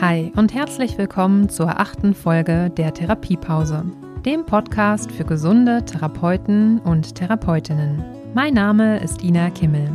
Hi und herzlich willkommen zur achten Folge der Therapiepause, dem Podcast für gesunde Therapeuten und Therapeutinnen. Mein Name ist Ina Kimmel.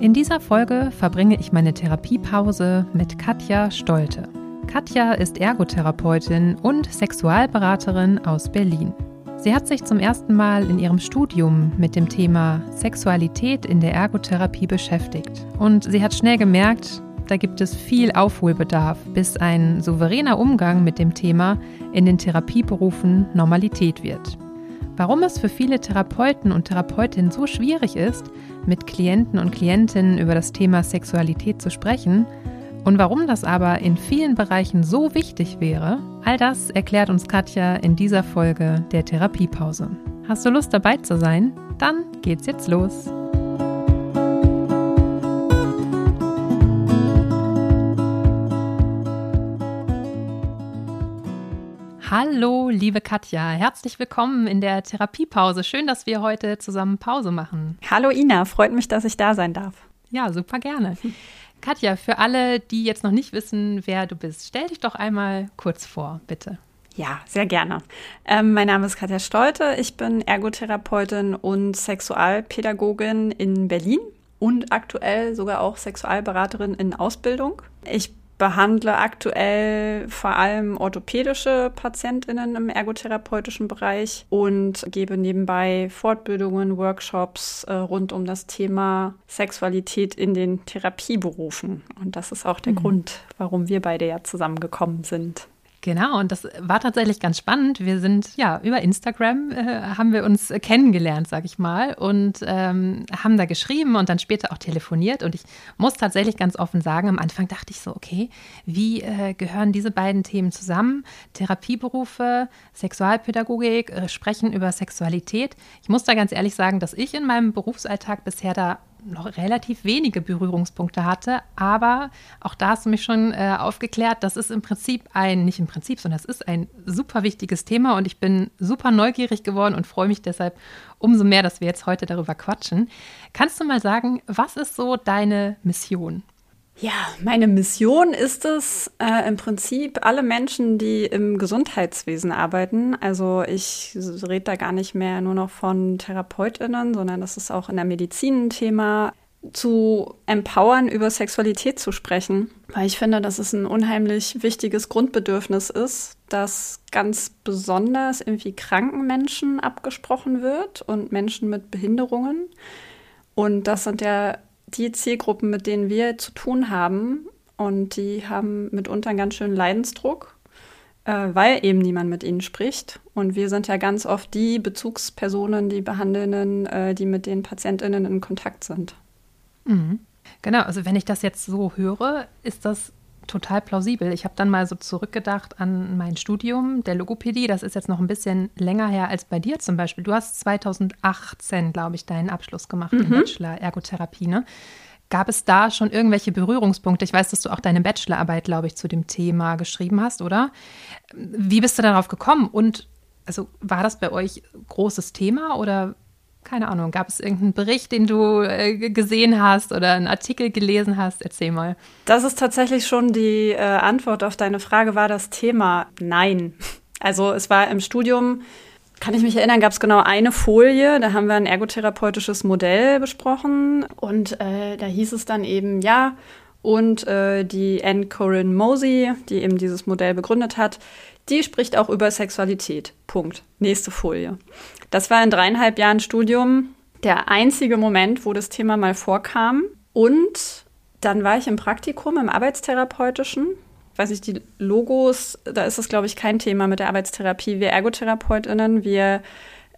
In dieser Folge verbringe ich meine Therapiepause mit Katja Stolte. Katja ist Ergotherapeutin und Sexualberaterin aus Berlin. Sie hat sich zum ersten Mal in ihrem Studium mit dem Thema Sexualität in der Ergotherapie beschäftigt. Und sie hat schnell gemerkt, da gibt es viel Aufholbedarf, bis ein souveräner Umgang mit dem Thema in den Therapieberufen Normalität wird. Warum es für viele Therapeuten und Therapeutinnen so schwierig ist, mit Klienten und Klientinnen über das Thema Sexualität zu sprechen und warum das aber in vielen Bereichen so wichtig wäre, all das erklärt uns Katja in dieser Folge der Therapiepause. Hast du Lust dabei zu sein? Dann geht's jetzt los. Hallo, liebe Katja, herzlich willkommen in der Therapiepause. Schön, dass wir heute zusammen Pause machen. Hallo Ina, freut mich, dass ich da sein darf. Ja, super gerne. Katja, für alle, die jetzt noch nicht wissen, wer du bist, stell dich doch einmal kurz vor, bitte. Ja, sehr gerne. Ähm, mein Name ist Katja Stolte. Ich bin Ergotherapeutin und Sexualpädagogin in Berlin und aktuell sogar auch Sexualberaterin in Ausbildung. Ich behandle aktuell vor allem orthopädische PatientInnen im ergotherapeutischen Bereich und gebe nebenbei Fortbildungen, Workshops äh, rund um das Thema Sexualität in den Therapieberufen. Und das ist auch der mhm. Grund, warum wir beide ja zusammengekommen sind. Genau, und das war tatsächlich ganz spannend. Wir sind ja über Instagram äh, haben wir uns kennengelernt, sag ich mal, und ähm, haben da geschrieben und dann später auch telefoniert. Und ich muss tatsächlich ganz offen sagen, am Anfang dachte ich so, okay, wie äh, gehören diese beiden Themen zusammen? Therapieberufe, Sexualpädagogik, äh, sprechen über Sexualität. Ich muss da ganz ehrlich sagen, dass ich in meinem Berufsalltag bisher da noch relativ wenige Berührungspunkte hatte. Aber auch da hast du mich schon äh, aufgeklärt, das ist im Prinzip ein, nicht im Prinzip, sondern es ist ein super wichtiges Thema und ich bin super neugierig geworden und freue mich deshalb umso mehr, dass wir jetzt heute darüber quatschen. Kannst du mal sagen, was ist so deine Mission? Ja, meine Mission ist es äh, im Prinzip alle Menschen, die im Gesundheitswesen arbeiten. Also ich rede da gar nicht mehr nur noch von Therapeutinnen, sondern das ist auch in der Medizin ein Thema, zu empowern, über Sexualität zu sprechen. Weil ich finde, dass es ein unheimlich wichtiges Grundbedürfnis ist, das ganz besonders irgendwie kranken Menschen abgesprochen wird und Menschen mit Behinderungen. Und das sind ja die Zielgruppen, mit denen wir zu tun haben, und die haben mitunter einen ganz schönen Leidensdruck, äh, weil eben niemand mit ihnen spricht. Und wir sind ja ganz oft die Bezugspersonen, die Behandelnden, äh, die mit den PatientInnen in Kontakt sind. Mhm. Genau, also wenn ich das jetzt so höre, ist das total plausibel. Ich habe dann mal so zurückgedacht an mein Studium der Logopädie. Das ist jetzt noch ein bisschen länger her als bei dir zum Beispiel. Du hast 2018, glaube ich, deinen Abschluss gemacht, mhm. den Bachelor Ergotherapie. Ne? Gab es da schon irgendwelche Berührungspunkte? Ich weiß, dass du auch deine Bachelorarbeit, glaube ich, zu dem Thema geschrieben hast, oder? Wie bist du darauf gekommen? Und also war das bei euch großes Thema oder keine Ahnung, gab es irgendeinen Bericht, den du äh, gesehen hast oder einen Artikel gelesen hast? Erzähl mal. Das ist tatsächlich schon die äh, Antwort auf deine Frage, war das Thema Nein. Also es war im Studium, kann ich mich erinnern, gab es genau eine Folie, da haben wir ein ergotherapeutisches Modell besprochen und äh, da hieß es dann eben, ja, und äh, die Anne Corinne Mosey, die eben dieses Modell begründet hat, die spricht auch über Sexualität. Punkt. Nächste Folie. Das war in dreieinhalb Jahren Studium der einzige Moment, wo das Thema mal vorkam. Und dann war ich im Praktikum im Arbeitstherapeutischen. Weiß ich, die Logos, da ist es, glaube ich, kein Thema mit der Arbeitstherapie. Wir ErgotherapeutInnen, wir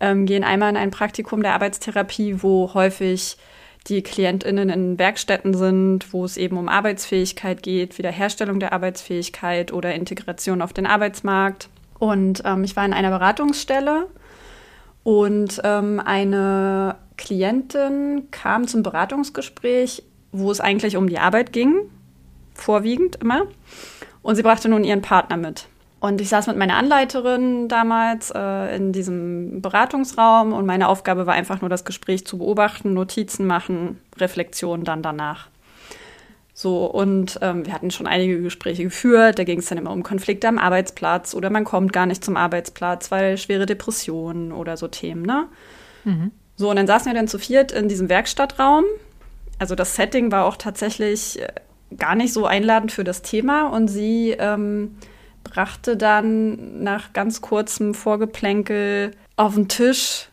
ähm, gehen einmal in ein Praktikum der Arbeitstherapie, wo häufig die KlientInnen in Werkstätten sind, wo es eben um Arbeitsfähigkeit geht, Wiederherstellung der Arbeitsfähigkeit oder Integration auf den Arbeitsmarkt. Und ähm, ich war in einer Beratungsstelle und ähm, eine Klientin kam zum Beratungsgespräch, wo es eigentlich um die Arbeit ging, vorwiegend immer. Und sie brachte nun ihren Partner mit. Und ich saß mit meiner Anleiterin damals äh, in diesem Beratungsraum und meine Aufgabe war einfach nur das Gespräch zu beobachten, Notizen machen, Reflexion dann danach. So, und ähm, wir hatten schon einige Gespräche geführt. Da ging es dann immer um Konflikte am Arbeitsplatz oder man kommt gar nicht zum Arbeitsplatz, weil schwere Depressionen oder so Themen, ne? Mhm. So, und dann saßen wir dann zu viert in diesem Werkstattraum. Also das Setting war auch tatsächlich äh, gar nicht so einladend für das Thema und sie ähm, brachte dann nach ganz kurzem Vorgeplänkel auf den Tisch,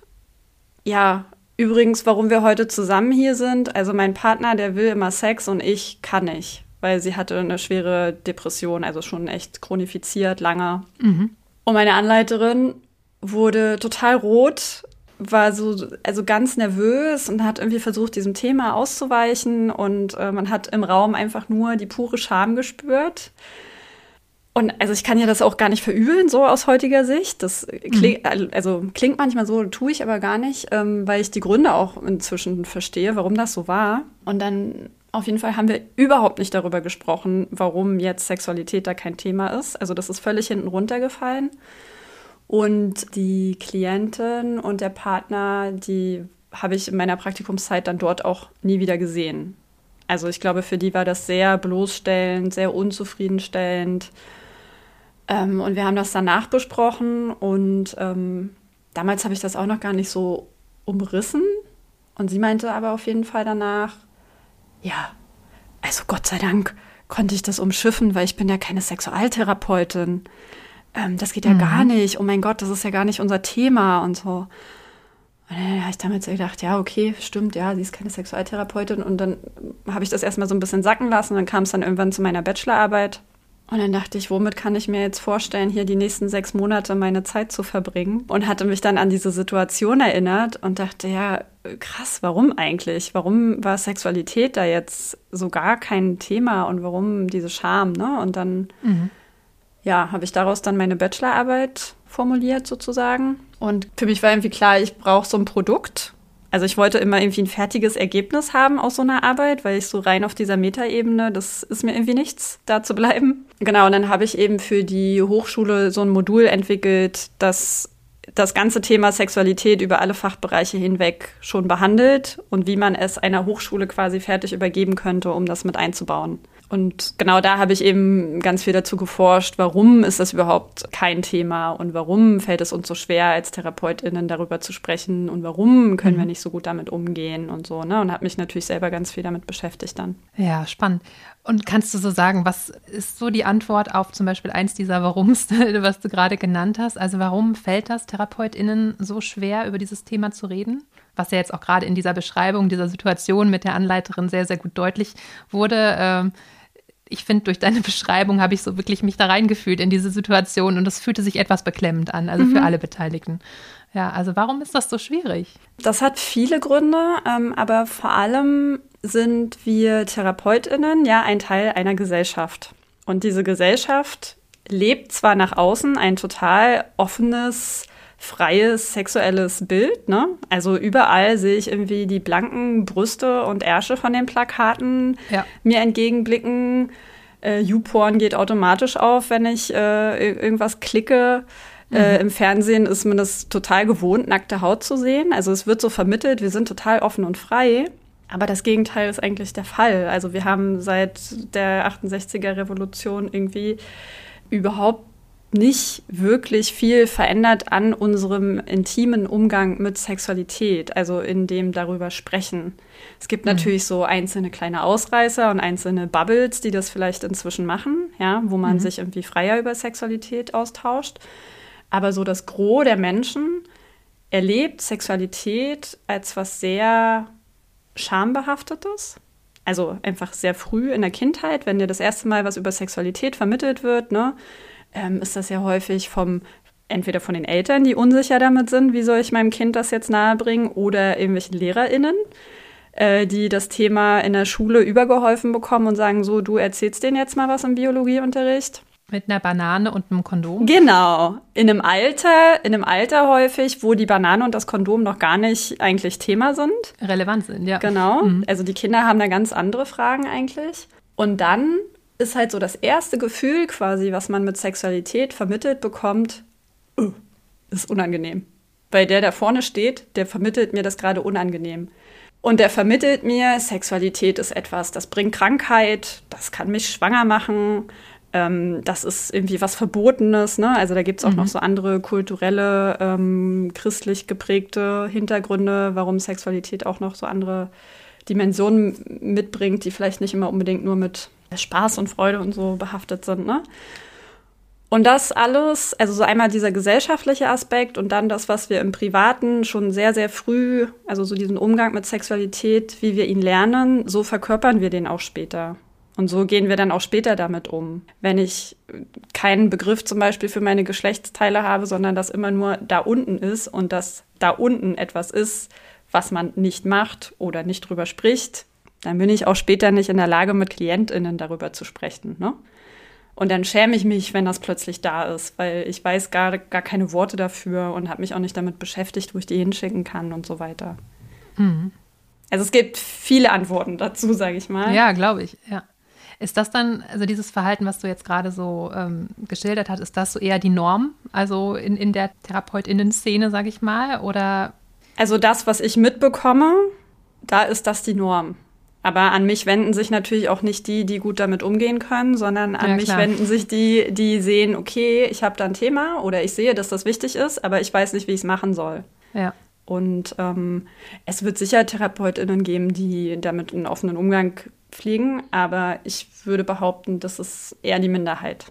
ja, übrigens, warum wir heute zusammen hier sind. Also mein Partner, der will immer Sex und ich kann nicht, weil sie hatte eine schwere Depression, also schon echt chronifiziert, lange. Mhm. Und meine Anleiterin wurde total rot, war so also ganz nervös und hat irgendwie versucht, diesem Thema auszuweichen und äh, man hat im Raum einfach nur die pure Scham gespürt. Und also ich kann ja das auch gar nicht verübeln, so aus heutiger Sicht. Das klingt, mhm. also klingt manchmal so, tue ich aber gar nicht, ähm, weil ich die Gründe auch inzwischen verstehe, warum das so war. Und dann auf jeden Fall haben wir überhaupt nicht darüber gesprochen, warum jetzt Sexualität da kein Thema ist. Also das ist völlig hinten runtergefallen. Und die Klientin und der Partner, die habe ich in meiner Praktikumszeit dann dort auch nie wieder gesehen. Also ich glaube, für die war das sehr bloßstellend, sehr unzufriedenstellend. Ähm, und wir haben das danach besprochen und ähm, damals habe ich das auch noch gar nicht so umrissen. Und sie meinte aber auf jeden Fall danach, ja, also Gott sei Dank konnte ich das umschiffen, weil ich bin ja keine Sexualtherapeutin. Ähm, das geht ja mhm. gar nicht. Oh mein Gott, das ist ja gar nicht unser Thema und so. Und dann habe ich damals gedacht, ja, okay, stimmt, ja, sie ist keine Sexualtherapeutin. Und dann habe ich das erstmal so ein bisschen sacken lassen. Dann kam es dann irgendwann zu meiner Bachelorarbeit. Und dann dachte ich, womit kann ich mir jetzt vorstellen, hier die nächsten sechs Monate meine Zeit zu verbringen? Und hatte mich dann an diese Situation erinnert und dachte, ja, krass, warum eigentlich? Warum war Sexualität da jetzt so gar kein Thema und warum diese Scham, ne? Und dann, mhm. ja, habe ich daraus dann meine Bachelorarbeit formuliert sozusagen. Und für mich war irgendwie klar, ich brauche so ein Produkt, also ich wollte immer irgendwie ein fertiges Ergebnis haben aus so einer Arbeit, weil ich so rein auf dieser Metaebene, das ist mir irgendwie nichts, da zu bleiben. Genau, und dann habe ich eben für die Hochschule so ein Modul entwickelt, das das ganze Thema Sexualität über alle Fachbereiche hinweg schon behandelt und wie man es einer Hochschule quasi fertig übergeben könnte, um das mit einzubauen. Und genau da habe ich eben ganz viel dazu geforscht, warum ist das überhaupt kein Thema und warum fällt es uns so schwer, als TherapeutInnen darüber zu sprechen und warum können mhm. wir nicht so gut damit umgehen und so, ne? Und habe mich natürlich selber ganz viel damit beschäftigt dann. Ja, spannend. Und kannst du so sagen, was ist so die Antwort auf zum Beispiel eins dieser Warums, was du gerade genannt hast? Also warum fällt das TherapeutInnen so schwer, über dieses Thema zu reden? Was ja jetzt auch gerade in dieser Beschreibung dieser Situation mit der Anleiterin sehr, sehr gut deutlich wurde. Ich finde, durch deine Beschreibung habe ich so wirklich mich da reingefühlt in diese Situation und es fühlte sich etwas beklemmend an, also mhm. für alle Beteiligten. Ja, also warum ist das so schwierig? Das hat viele Gründe, ähm, aber vor allem sind wir TherapeutInnen ja ein Teil einer Gesellschaft. Und diese Gesellschaft lebt zwar nach außen ein total offenes, freies sexuelles Bild. Ne? Also überall sehe ich irgendwie die blanken Brüste und Ärsche von den Plakaten ja. mir entgegenblicken. Äh, YouPorn geht automatisch auf, wenn ich äh, irgendwas klicke. Äh, mhm. Äh, Im Fernsehen ist mir das total gewohnt, nackte Haut zu sehen. Also es wird so vermittelt, wir sind total offen und frei. Aber das Gegenteil ist eigentlich der Fall. Also wir haben seit der 68er Revolution irgendwie überhaupt nicht wirklich viel verändert an unserem intimen Umgang mit Sexualität, also in dem darüber sprechen. Es gibt mhm. natürlich so einzelne kleine Ausreißer und einzelne Bubbles, die das vielleicht inzwischen machen, ja, wo man mhm. sich irgendwie freier über Sexualität austauscht. Aber so das Gros der Menschen erlebt Sexualität als was sehr schambehaftetes. Also einfach sehr früh in der Kindheit, wenn dir das erste Mal was über Sexualität vermittelt wird, ne? Ähm, ist das ja häufig vom entweder von den Eltern, die unsicher damit sind, wie soll ich meinem Kind das jetzt nahebringen, oder irgendwelchen LehrerInnen, äh, die das Thema in der Schule übergeholfen bekommen und sagen, so, du erzählst denen jetzt mal was im Biologieunterricht. Mit einer Banane und einem Kondom? Genau. In einem Alter, in einem Alter häufig, wo die Banane und das Kondom noch gar nicht eigentlich Thema sind. Relevant sind, ja. Genau. Mhm. Also die Kinder haben da ganz andere Fragen eigentlich. Und dann ist halt so das erste Gefühl quasi, was man mit Sexualität vermittelt bekommt, uh, ist unangenehm. Weil der, der vorne steht, der vermittelt mir das gerade unangenehm. Und der vermittelt mir, Sexualität ist etwas, das bringt Krankheit, das kann mich schwanger machen, ähm, das ist irgendwie was Verbotenes. Ne? Also da gibt es auch mhm. noch so andere kulturelle, ähm, christlich geprägte Hintergründe, warum Sexualität auch noch so andere Dimensionen mitbringt, die vielleicht nicht immer unbedingt nur mit Spaß und Freude und so behaftet sind. Ne? Und das alles, also so einmal dieser gesellschaftliche Aspekt und dann das, was wir im Privaten schon sehr, sehr früh, also so diesen Umgang mit Sexualität, wie wir ihn lernen, so verkörpern wir den auch später. Und so gehen wir dann auch später damit um. Wenn ich keinen Begriff zum Beispiel für meine Geschlechtsteile habe, sondern das immer nur da unten ist und dass da unten etwas ist, was man nicht macht oder nicht drüber spricht, dann bin ich auch später nicht in der Lage, mit KlientInnen darüber zu sprechen. Ne? Und dann schäme ich mich, wenn das plötzlich da ist, weil ich weiß gar, gar keine Worte dafür und habe mich auch nicht damit beschäftigt, wo ich die hinschicken kann und so weiter. Mhm. Also es gibt viele Antworten dazu, sage ich mal. Ja, glaube ich, ja. Ist das dann, also dieses Verhalten, was du jetzt gerade so ähm, geschildert hast, ist das so eher die Norm, also in, in der TherapeutInnen-Szene, sage ich mal, oder? Also das, was ich mitbekomme, da ist das die Norm. Aber an mich wenden sich natürlich auch nicht die, die gut damit umgehen können, sondern an ja, mich wenden sich die, die sehen, okay, ich habe da ein Thema oder ich sehe, dass das wichtig ist, aber ich weiß nicht, wie ich es machen soll. Ja. Und ähm, es wird sicher TherapeutInnen geben, die damit einen offenen Umgang fliegen, aber ich würde behaupten, das ist eher die Minderheit.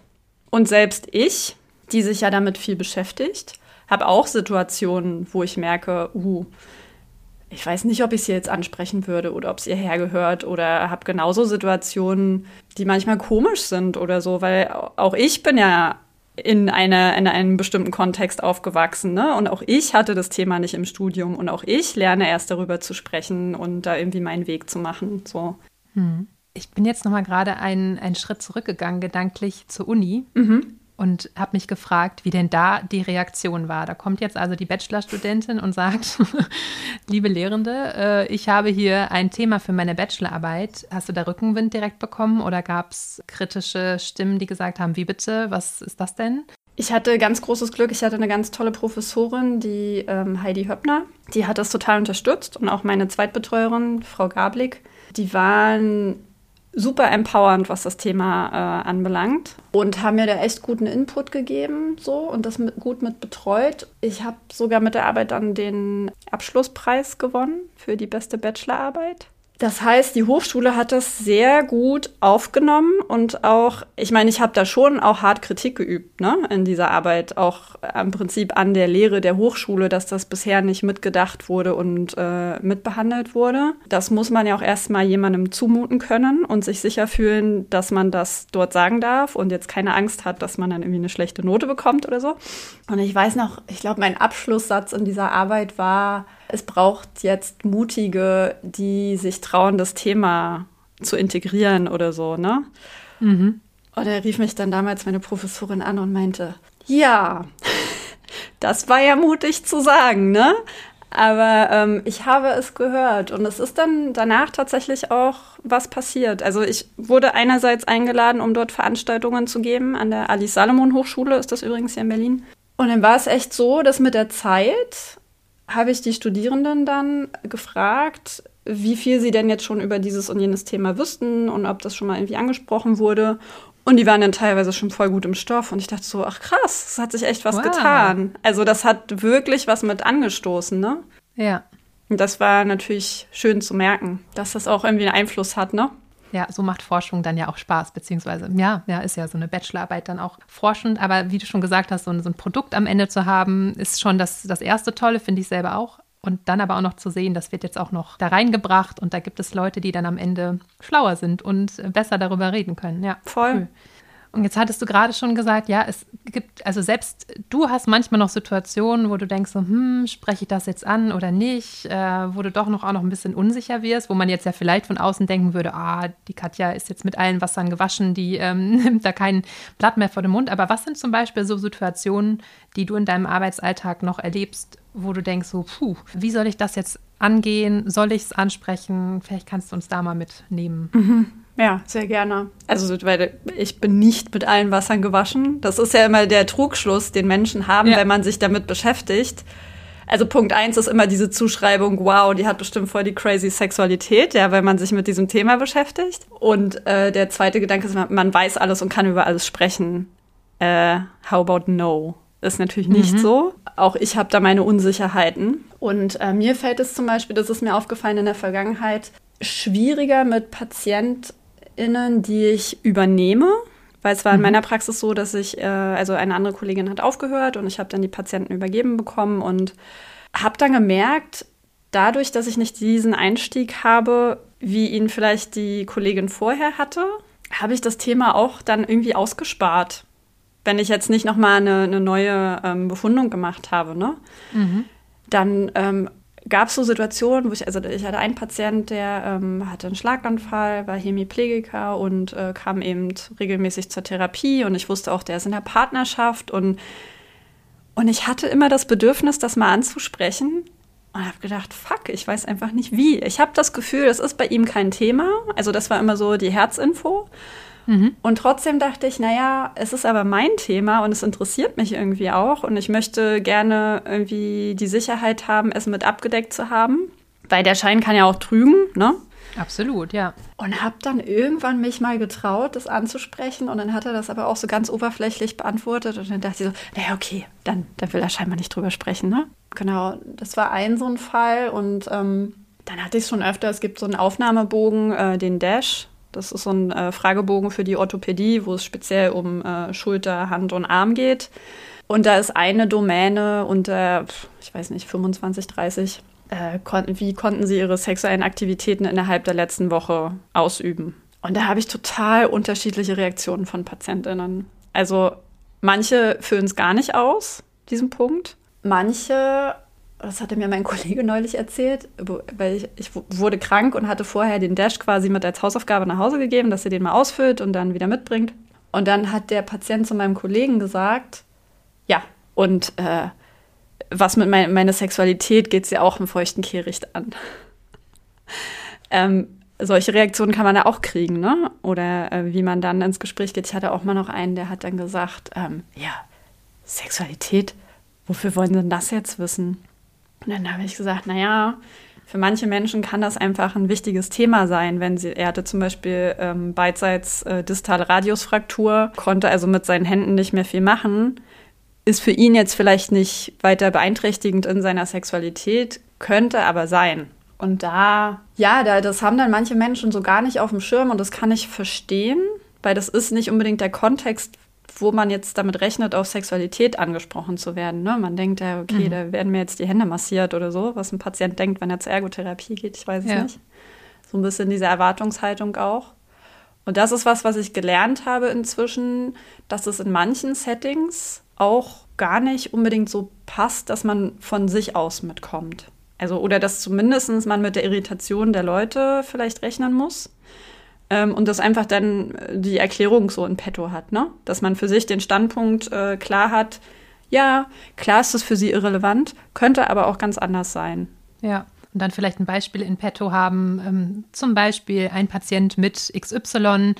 Und selbst ich, die sich ja damit viel beschäftigt, habe auch Situationen, wo ich merke, uh, ich weiß nicht, ob ich sie jetzt ansprechen würde oder ob es ihr hergehört oder habe genauso Situationen, die manchmal komisch sind oder so, weil auch ich bin ja in, eine, in einem bestimmten Kontext aufgewachsen. Ne? Und auch ich hatte das Thema nicht im Studium und auch ich lerne erst darüber zu sprechen und da irgendwie meinen Weg zu machen. So. Hm. Ich bin jetzt noch mal gerade einen, einen Schritt zurückgegangen, gedanklich zur Uni. Mhm. Und habe mich gefragt, wie denn da die Reaktion war. Da kommt jetzt also die Bachelorstudentin und sagt, liebe Lehrende, äh, ich habe hier ein Thema für meine Bachelorarbeit. Hast du da Rückenwind direkt bekommen oder gab es kritische Stimmen, die gesagt haben, wie bitte, was ist das denn? Ich hatte ganz großes Glück. Ich hatte eine ganz tolle Professorin, die ähm, Heidi Höppner. Die hat das total unterstützt und auch meine Zweitbetreuerin, Frau Gablik die waren super empowernd, was das Thema äh, anbelangt und haben mir da echt guten Input gegeben so und das mit, gut mit betreut. Ich habe sogar mit der Arbeit dann den Abschlusspreis gewonnen für die beste Bachelorarbeit. Das heißt, die Hochschule hat das sehr gut aufgenommen und auch, ich meine, ich habe da schon auch hart Kritik geübt, ne, in dieser Arbeit, auch im Prinzip an der Lehre der Hochschule, dass das bisher nicht mitgedacht wurde und äh, mitbehandelt wurde. Das muss man ja auch erstmal jemandem zumuten können und sich sicher fühlen, dass man das dort sagen darf und jetzt keine Angst hat, dass man dann irgendwie eine schlechte Note bekommt oder so. Und ich weiß noch, ich glaube, mein Abschlusssatz in dieser Arbeit war, es braucht jetzt Mutige, die sich trauen, das Thema zu integrieren oder so, ne? Mhm. Und er rief mich dann damals meine Professorin an und meinte, ja, das war ja mutig zu sagen, ne? Aber ähm, ich habe es gehört und es ist dann danach tatsächlich auch was passiert. Also ich wurde einerseits eingeladen, um dort Veranstaltungen zu geben. An der Alice Salomon Hochschule ist das übrigens hier in Berlin. Und dann war es echt so, dass mit der Zeit habe ich die Studierenden dann gefragt, wie viel sie denn jetzt schon über dieses und jenes Thema wüssten und ob das schon mal irgendwie angesprochen wurde. Und die waren dann teilweise schon voll gut im Stoff. Und ich dachte so, ach krass, es hat sich echt was wow. getan. Also das hat wirklich was mit angestoßen, ne? Ja. Und das war natürlich schön zu merken, dass das auch irgendwie einen Einfluss hat, ne? Ja, so macht Forschung dann ja auch Spaß, beziehungsweise ja, ja, ist ja so eine Bachelorarbeit dann auch forschend. Aber wie du schon gesagt hast, so ein, so ein Produkt am Ende zu haben, ist schon das, das erste Tolle, finde ich selber auch. Und dann aber auch noch zu sehen, das wird jetzt auch noch da reingebracht und da gibt es Leute, die dann am Ende schlauer sind und besser darüber reden können. Ja, voll. Cool. Und jetzt hattest du gerade schon gesagt, ja, es gibt, also selbst du hast manchmal noch Situationen, wo du denkst, so, hm, spreche ich das jetzt an oder nicht, äh, wo du doch noch auch noch ein bisschen unsicher wirst, wo man jetzt ja vielleicht von außen denken würde, ah, die Katja ist jetzt mit allen Wassern gewaschen, die ähm, nimmt da kein Blatt mehr vor den Mund. Aber was sind zum Beispiel so Situationen, die du in deinem Arbeitsalltag noch erlebst, wo du denkst, so, puh, wie soll ich das jetzt angehen? Soll ich es ansprechen? Vielleicht kannst du uns da mal mitnehmen. Mhm. Ja, sehr gerne. Also, weil ich bin nicht mit allen Wassern gewaschen. Das ist ja immer der Trugschluss, den Menschen haben, ja. wenn man sich damit beschäftigt. also Punkt eins ist immer diese Zuschreibung, wow, die hat bestimmt voll die crazy Sexualität, ja, weil man sich mit diesem Thema beschäftigt. Und äh, der zweite Gedanke ist, man weiß alles und kann über alles sprechen. Äh, how about no? Ist natürlich nicht mhm. so. Auch ich habe da meine Unsicherheiten. Und äh, mir fällt es zum Beispiel, das ist mir aufgefallen in der Vergangenheit, schwieriger mit PatientInnen, die ich übernehme. Weil es war in mhm. meiner Praxis so, dass ich, äh, also eine andere Kollegin hat aufgehört und ich habe dann die Patienten übergeben bekommen und habe dann gemerkt, dadurch, dass ich nicht diesen Einstieg habe, wie ihn vielleicht die Kollegin vorher hatte, habe ich das Thema auch dann irgendwie ausgespart wenn ich jetzt nicht nochmal eine, eine neue ähm, Befundung gemacht habe, ne? Mhm. Dann ähm, gab es so Situationen, wo ich, also ich hatte einen Patient, der ähm, hatte einen Schlaganfall, war Hemiplegiker und äh, kam eben regelmäßig zur Therapie und ich wusste auch, der ist in der Partnerschaft und, und ich hatte immer das Bedürfnis, das mal anzusprechen und habe gedacht, fuck, ich weiß einfach nicht wie. Ich habe das Gefühl, das ist bei ihm kein Thema. Also das war immer so die Herzinfo. Mhm. Und trotzdem dachte ich, naja, es ist aber mein Thema und es interessiert mich irgendwie auch und ich möchte gerne irgendwie die Sicherheit haben, es mit abgedeckt zu haben, weil der Schein kann ja auch trügen, ne? Absolut, ja. Und habe dann irgendwann mich mal getraut, das anzusprechen. Und dann hat er das aber auch so ganz oberflächlich beantwortet. Und dann dachte ich so, naja, okay, dann, dann will er scheinbar nicht drüber sprechen, ne? Genau, das war ein so ein Fall. Und ähm, dann hatte ich es schon öfter, es gibt so einen Aufnahmebogen, äh, den Dash. Das ist so ein äh, Fragebogen für die Orthopädie, wo es speziell um äh, Schulter, Hand und Arm geht. Und da ist eine Domäne unter, ich weiß nicht, 25, 30. Äh, kon wie konnten sie ihre sexuellen Aktivitäten innerhalb der letzten Woche ausüben? Und da habe ich total unterschiedliche Reaktionen von PatientInnen. Also manche füllen es gar nicht aus, diesen Punkt. Manche das hatte mir mein Kollege neulich erzählt, weil ich, ich, wurde krank und hatte vorher den Dash quasi mit als Hausaufgabe nach Hause gegeben, dass er den mal ausfüllt und dann wieder mitbringt. Und dann hat der Patient zu meinem Kollegen gesagt, ja, und äh, was mit mein, meiner Sexualität geht es ja auch im feuchten Kehricht an. ähm, solche Reaktionen kann man ja auch kriegen, ne? Oder äh, wie man dann ins Gespräch geht. Ich hatte auch mal noch einen, der hat dann gesagt, ähm, ja, Sexualität, wofür wollen Sie denn das jetzt wissen? Und dann habe ich gesagt, naja, für manche Menschen kann das einfach ein wichtiges Thema sein, wenn sie, er hatte zum Beispiel ähm, beidseits äh, distale Radiusfraktur, konnte also mit seinen Händen nicht mehr viel machen, ist für ihn jetzt vielleicht nicht weiter beeinträchtigend in seiner Sexualität, könnte aber sein. Und da, ja, da, das haben dann manche Menschen so gar nicht auf dem Schirm und das kann ich verstehen, weil das ist nicht unbedingt der Kontext, wo man jetzt damit rechnet, auf Sexualität angesprochen zu werden. Ne? Man denkt ja, okay, mhm. da werden mir jetzt die Hände massiert oder so, was ein Patient denkt, wenn er zur Ergotherapie geht, ich weiß es ja. nicht. So ein bisschen diese Erwartungshaltung auch. Und das ist was, was ich gelernt habe inzwischen, dass es in manchen Settings auch gar nicht unbedingt so passt, dass man von sich aus mitkommt. Also, oder dass zumindest man mit der Irritation der Leute vielleicht rechnen muss. Ähm, und das einfach dann äh, die Erklärung so in petto hat, ne? Dass man für sich den Standpunkt äh, klar hat, ja, klar ist das für sie irrelevant, könnte aber auch ganz anders sein. Ja. Und dann vielleicht ein Beispiel in petto haben, ähm, zum Beispiel ein Patient mit XY,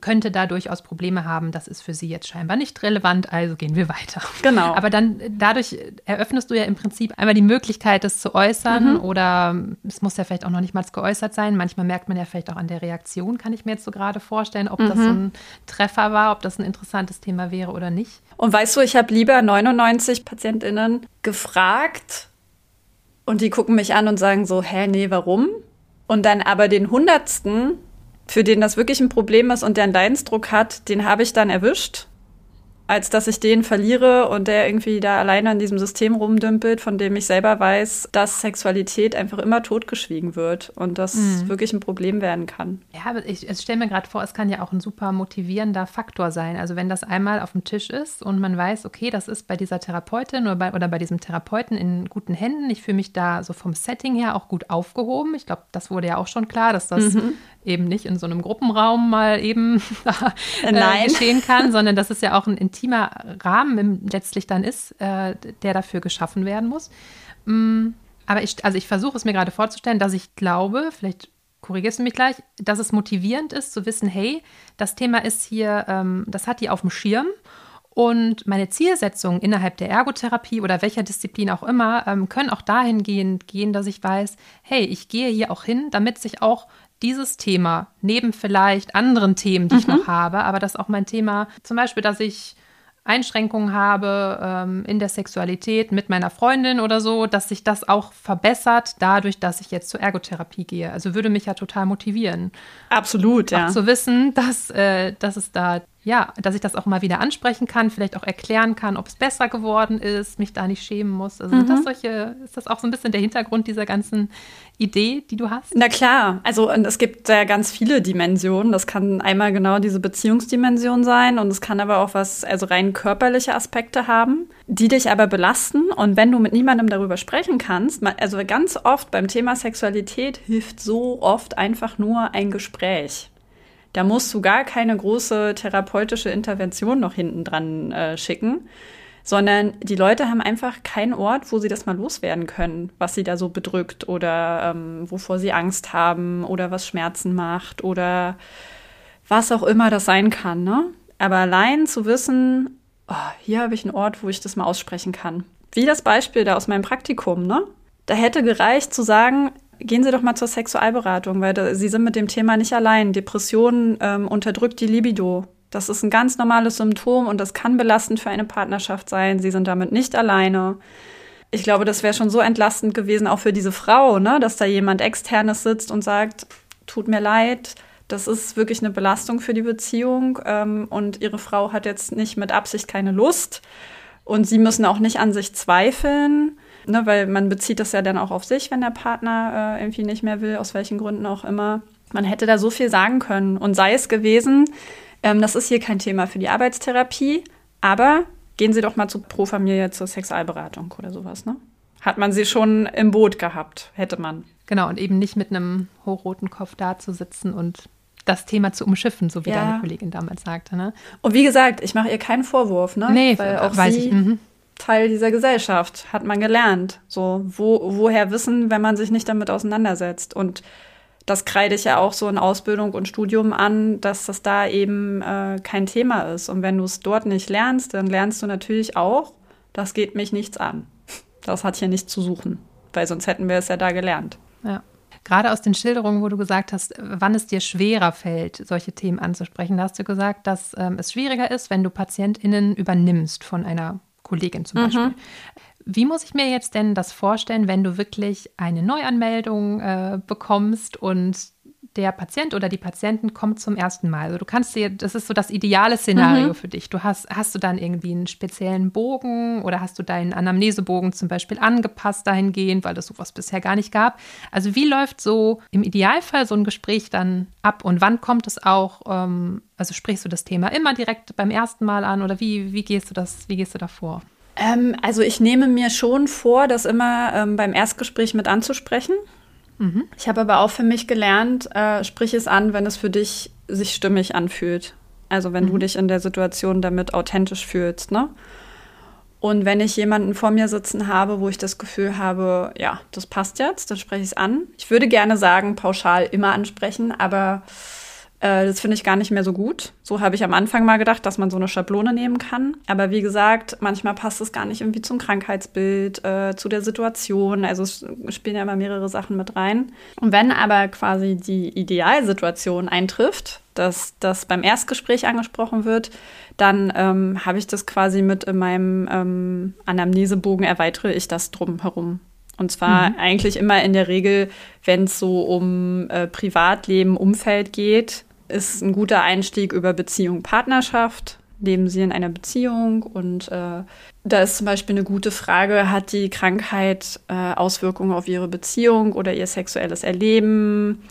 könnte da durchaus Probleme haben. Das ist für sie jetzt scheinbar nicht relevant, also gehen wir weiter. Genau. Aber dann dadurch eröffnest du ja im Prinzip einmal die Möglichkeit, das zu äußern mhm. oder es muss ja vielleicht auch noch nicht mal geäußert sein. Manchmal merkt man ja vielleicht auch an der Reaktion, kann ich mir jetzt so gerade vorstellen, ob mhm. das so ein Treffer war, ob das ein interessantes Thema wäre oder nicht. Und weißt du, ich habe lieber 99 PatientInnen gefragt und die gucken mich an und sagen so, hä, nee, warum? Und dann aber den hundertsten für den das wirklich ein Problem ist und der einen Leidensdruck hat, den habe ich dann erwischt als dass ich den verliere und der irgendwie da alleine in diesem System rumdümpelt, von dem ich selber weiß, dass Sexualität einfach immer totgeschwiegen wird und das mhm. wirklich ein Problem werden kann. Ja, aber ich, ich stelle mir gerade vor, es kann ja auch ein super motivierender Faktor sein. Also wenn das einmal auf dem Tisch ist und man weiß, okay, das ist bei dieser Therapeutin oder bei, oder bei diesem Therapeuten in guten Händen. Ich fühle mich da so vom Setting her auch gut aufgehoben. Ich glaube, das wurde ja auch schon klar, dass das mhm. Eben nicht in so einem Gruppenraum mal eben äh, geschehen kann, sondern das ist ja auch ein intimer Rahmen letztlich dann ist, äh, der dafür geschaffen werden muss. Mm, aber ich, also ich versuche es mir gerade vorzustellen, dass ich glaube, vielleicht korrigierst du mich gleich, dass es motivierend ist zu wissen, hey, das Thema ist hier, ähm, das hat die auf dem Schirm Und meine Zielsetzungen innerhalb der Ergotherapie oder welcher Disziplin auch immer ähm, können auch dahingehend gehen, dass ich weiß, hey, ich gehe hier auch hin, damit sich auch dieses Thema neben vielleicht anderen Themen, die mhm. ich noch habe, aber dass auch mein Thema, zum Beispiel, dass ich Einschränkungen habe ähm, in der Sexualität mit meiner Freundin oder so, dass sich das auch verbessert dadurch, dass ich jetzt zur Ergotherapie gehe. Also würde mich ja total motivieren. Absolut, ja. Auch zu wissen, dass, äh, dass es da ja, dass ich das auch mal wieder ansprechen kann, vielleicht auch erklären kann, ob es besser geworden ist, mich da nicht schämen muss. Also mhm. das solche, ist das auch so ein bisschen der Hintergrund dieser ganzen Idee, die du hast? Na klar, also und es gibt ja ganz viele Dimensionen. Das kann einmal genau diese Beziehungsdimension sein und es kann aber auch was, also rein körperliche Aspekte haben, die dich aber belasten. Und wenn du mit niemandem darüber sprechen kannst, also ganz oft beim Thema Sexualität hilft so oft einfach nur ein Gespräch. Da musst du gar keine große therapeutische Intervention noch hinten dran äh, schicken, sondern die Leute haben einfach keinen Ort, wo sie das mal loswerden können, was sie da so bedrückt oder ähm, wovor sie Angst haben oder was Schmerzen macht oder was auch immer das sein kann. Ne? Aber allein zu wissen, oh, hier habe ich einen Ort, wo ich das mal aussprechen kann. Wie das Beispiel da aus meinem Praktikum, ne? Da hätte gereicht zu sagen, gehen Sie doch mal zur Sexualberatung, weil da, Sie sind mit dem Thema nicht allein. Depression ähm, unterdrückt die Libido. Das ist ein ganz normales Symptom und das kann belastend für eine Partnerschaft sein. Sie sind damit nicht alleine. Ich glaube, das wäre schon so entlastend gewesen, auch für diese Frau, ne? dass da jemand externes sitzt und sagt, tut mir leid, das ist wirklich eine Belastung für die Beziehung ähm, und ihre Frau hat jetzt nicht mit Absicht keine Lust und sie müssen auch nicht an sich zweifeln. Ne, weil man bezieht das ja dann auch auf sich, wenn der Partner äh, irgendwie nicht mehr will, aus welchen Gründen auch immer. Man hätte da so viel sagen können. Und sei es gewesen, ähm, das ist hier kein Thema für die Arbeitstherapie, aber gehen Sie doch mal zu Pro Familie zur Sexualberatung oder sowas, ne? Hat man sie schon im Boot gehabt, hätte man. Genau, und eben nicht mit einem hochroten Kopf da zu sitzen und das Thema zu umschiffen, so wie ja. deine Kollegin damals sagte. Ne? Und wie gesagt, ich mache ihr keinen Vorwurf, ne? Nee, Weil auch weiß sie, ich. Mhm. Teil dieser Gesellschaft, hat man gelernt. So, wo, woher wissen, wenn man sich nicht damit auseinandersetzt? Und das kreide ich ja auch so in Ausbildung und Studium an, dass das da eben äh, kein Thema ist. Und wenn du es dort nicht lernst, dann lernst du natürlich auch, das geht mich nichts an. Das hat hier nichts zu suchen, weil sonst hätten wir es ja da gelernt. Ja. Gerade aus den Schilderungen, wo du gesagt hast, wann es dir schwerer fällt, solche Themen anzusprechen, da hast du gesagt, dass ähm, es schwieriger ist, wenn du PatientInnen übernimmst von einer Kollegin zum mhm. Beispiel. Wie muss ich mir jetzt denn das vorstellen, wenn du wirklich eine Neuanmeldung äh, bekommst und der Patient oder die Patientin kommt zum ersten Mal. Also du kannst dir, das ist so das ideale Szenario mhm. für dich. Du hast, hast du dann irgendwie einen speziellen Bogen oder hast du deinen Anamnesebogen zum Beispiel angepasst dahingehend, weil es sowas bisher gar nicht gab. Also wie läuft so im Idealfall so ein Gespräch dann ab und wann kommt es auch, ähm, also sprichst du das Thema immer direkt beim ersten Mal an oder wie, wie gehst du das, wie gehst du da vor? Ähm, also ich nehme mir schon vor, das immer ähm, beim Erstgespräch mit anzusprechen. Mhm. Ich habe aber auch für mich gelernt, äh, sprich es an, wenn es für dich sich stimmig anfühlt. Also wenn mhm. du dich in der Situation damit authentisch fühlst, ne? Und wenn ich jemanden vor mir sitzen habe, wo ich das Gefühl habe, ja, das passt jetzt, dann spreche ich es an. Ich würde gerne sagen, pauschal immer ansprechen, aber äh, das finde ich gar nicht mehr so gut. So habe ich am Anfang mal gedacht, dass man so eine Schablone nehmen kann. Aber wie gesagt, manchmal passt es gar nicht irgendwie zum Krankheitsbild, äh, zu der Situation. Also es spielen ja immer mehrere Sachen mit rein. Und wenn aber quasi die Idealsituation eintrifft, dass das beim Erstgespräch angesprochen wird, dann ähm, habe ich das quasi mit in meinem ähm, Anamnesebogen, erweitere ich das drumherum. Und zwar mhm. eigentlich immer in der Regel, wenn es so um äh, Privatleben, Umfeld geht, ist ein guter Einstieg über Beziehung, Partnerschaft. Leben Sie in einer Beziehung? Und äh, da ist zum Beispiel eine gute Frage, hat die Krankheit äh, Auswirkungen auf Ihre Beziehung oder Ihr sexuelles Erleben?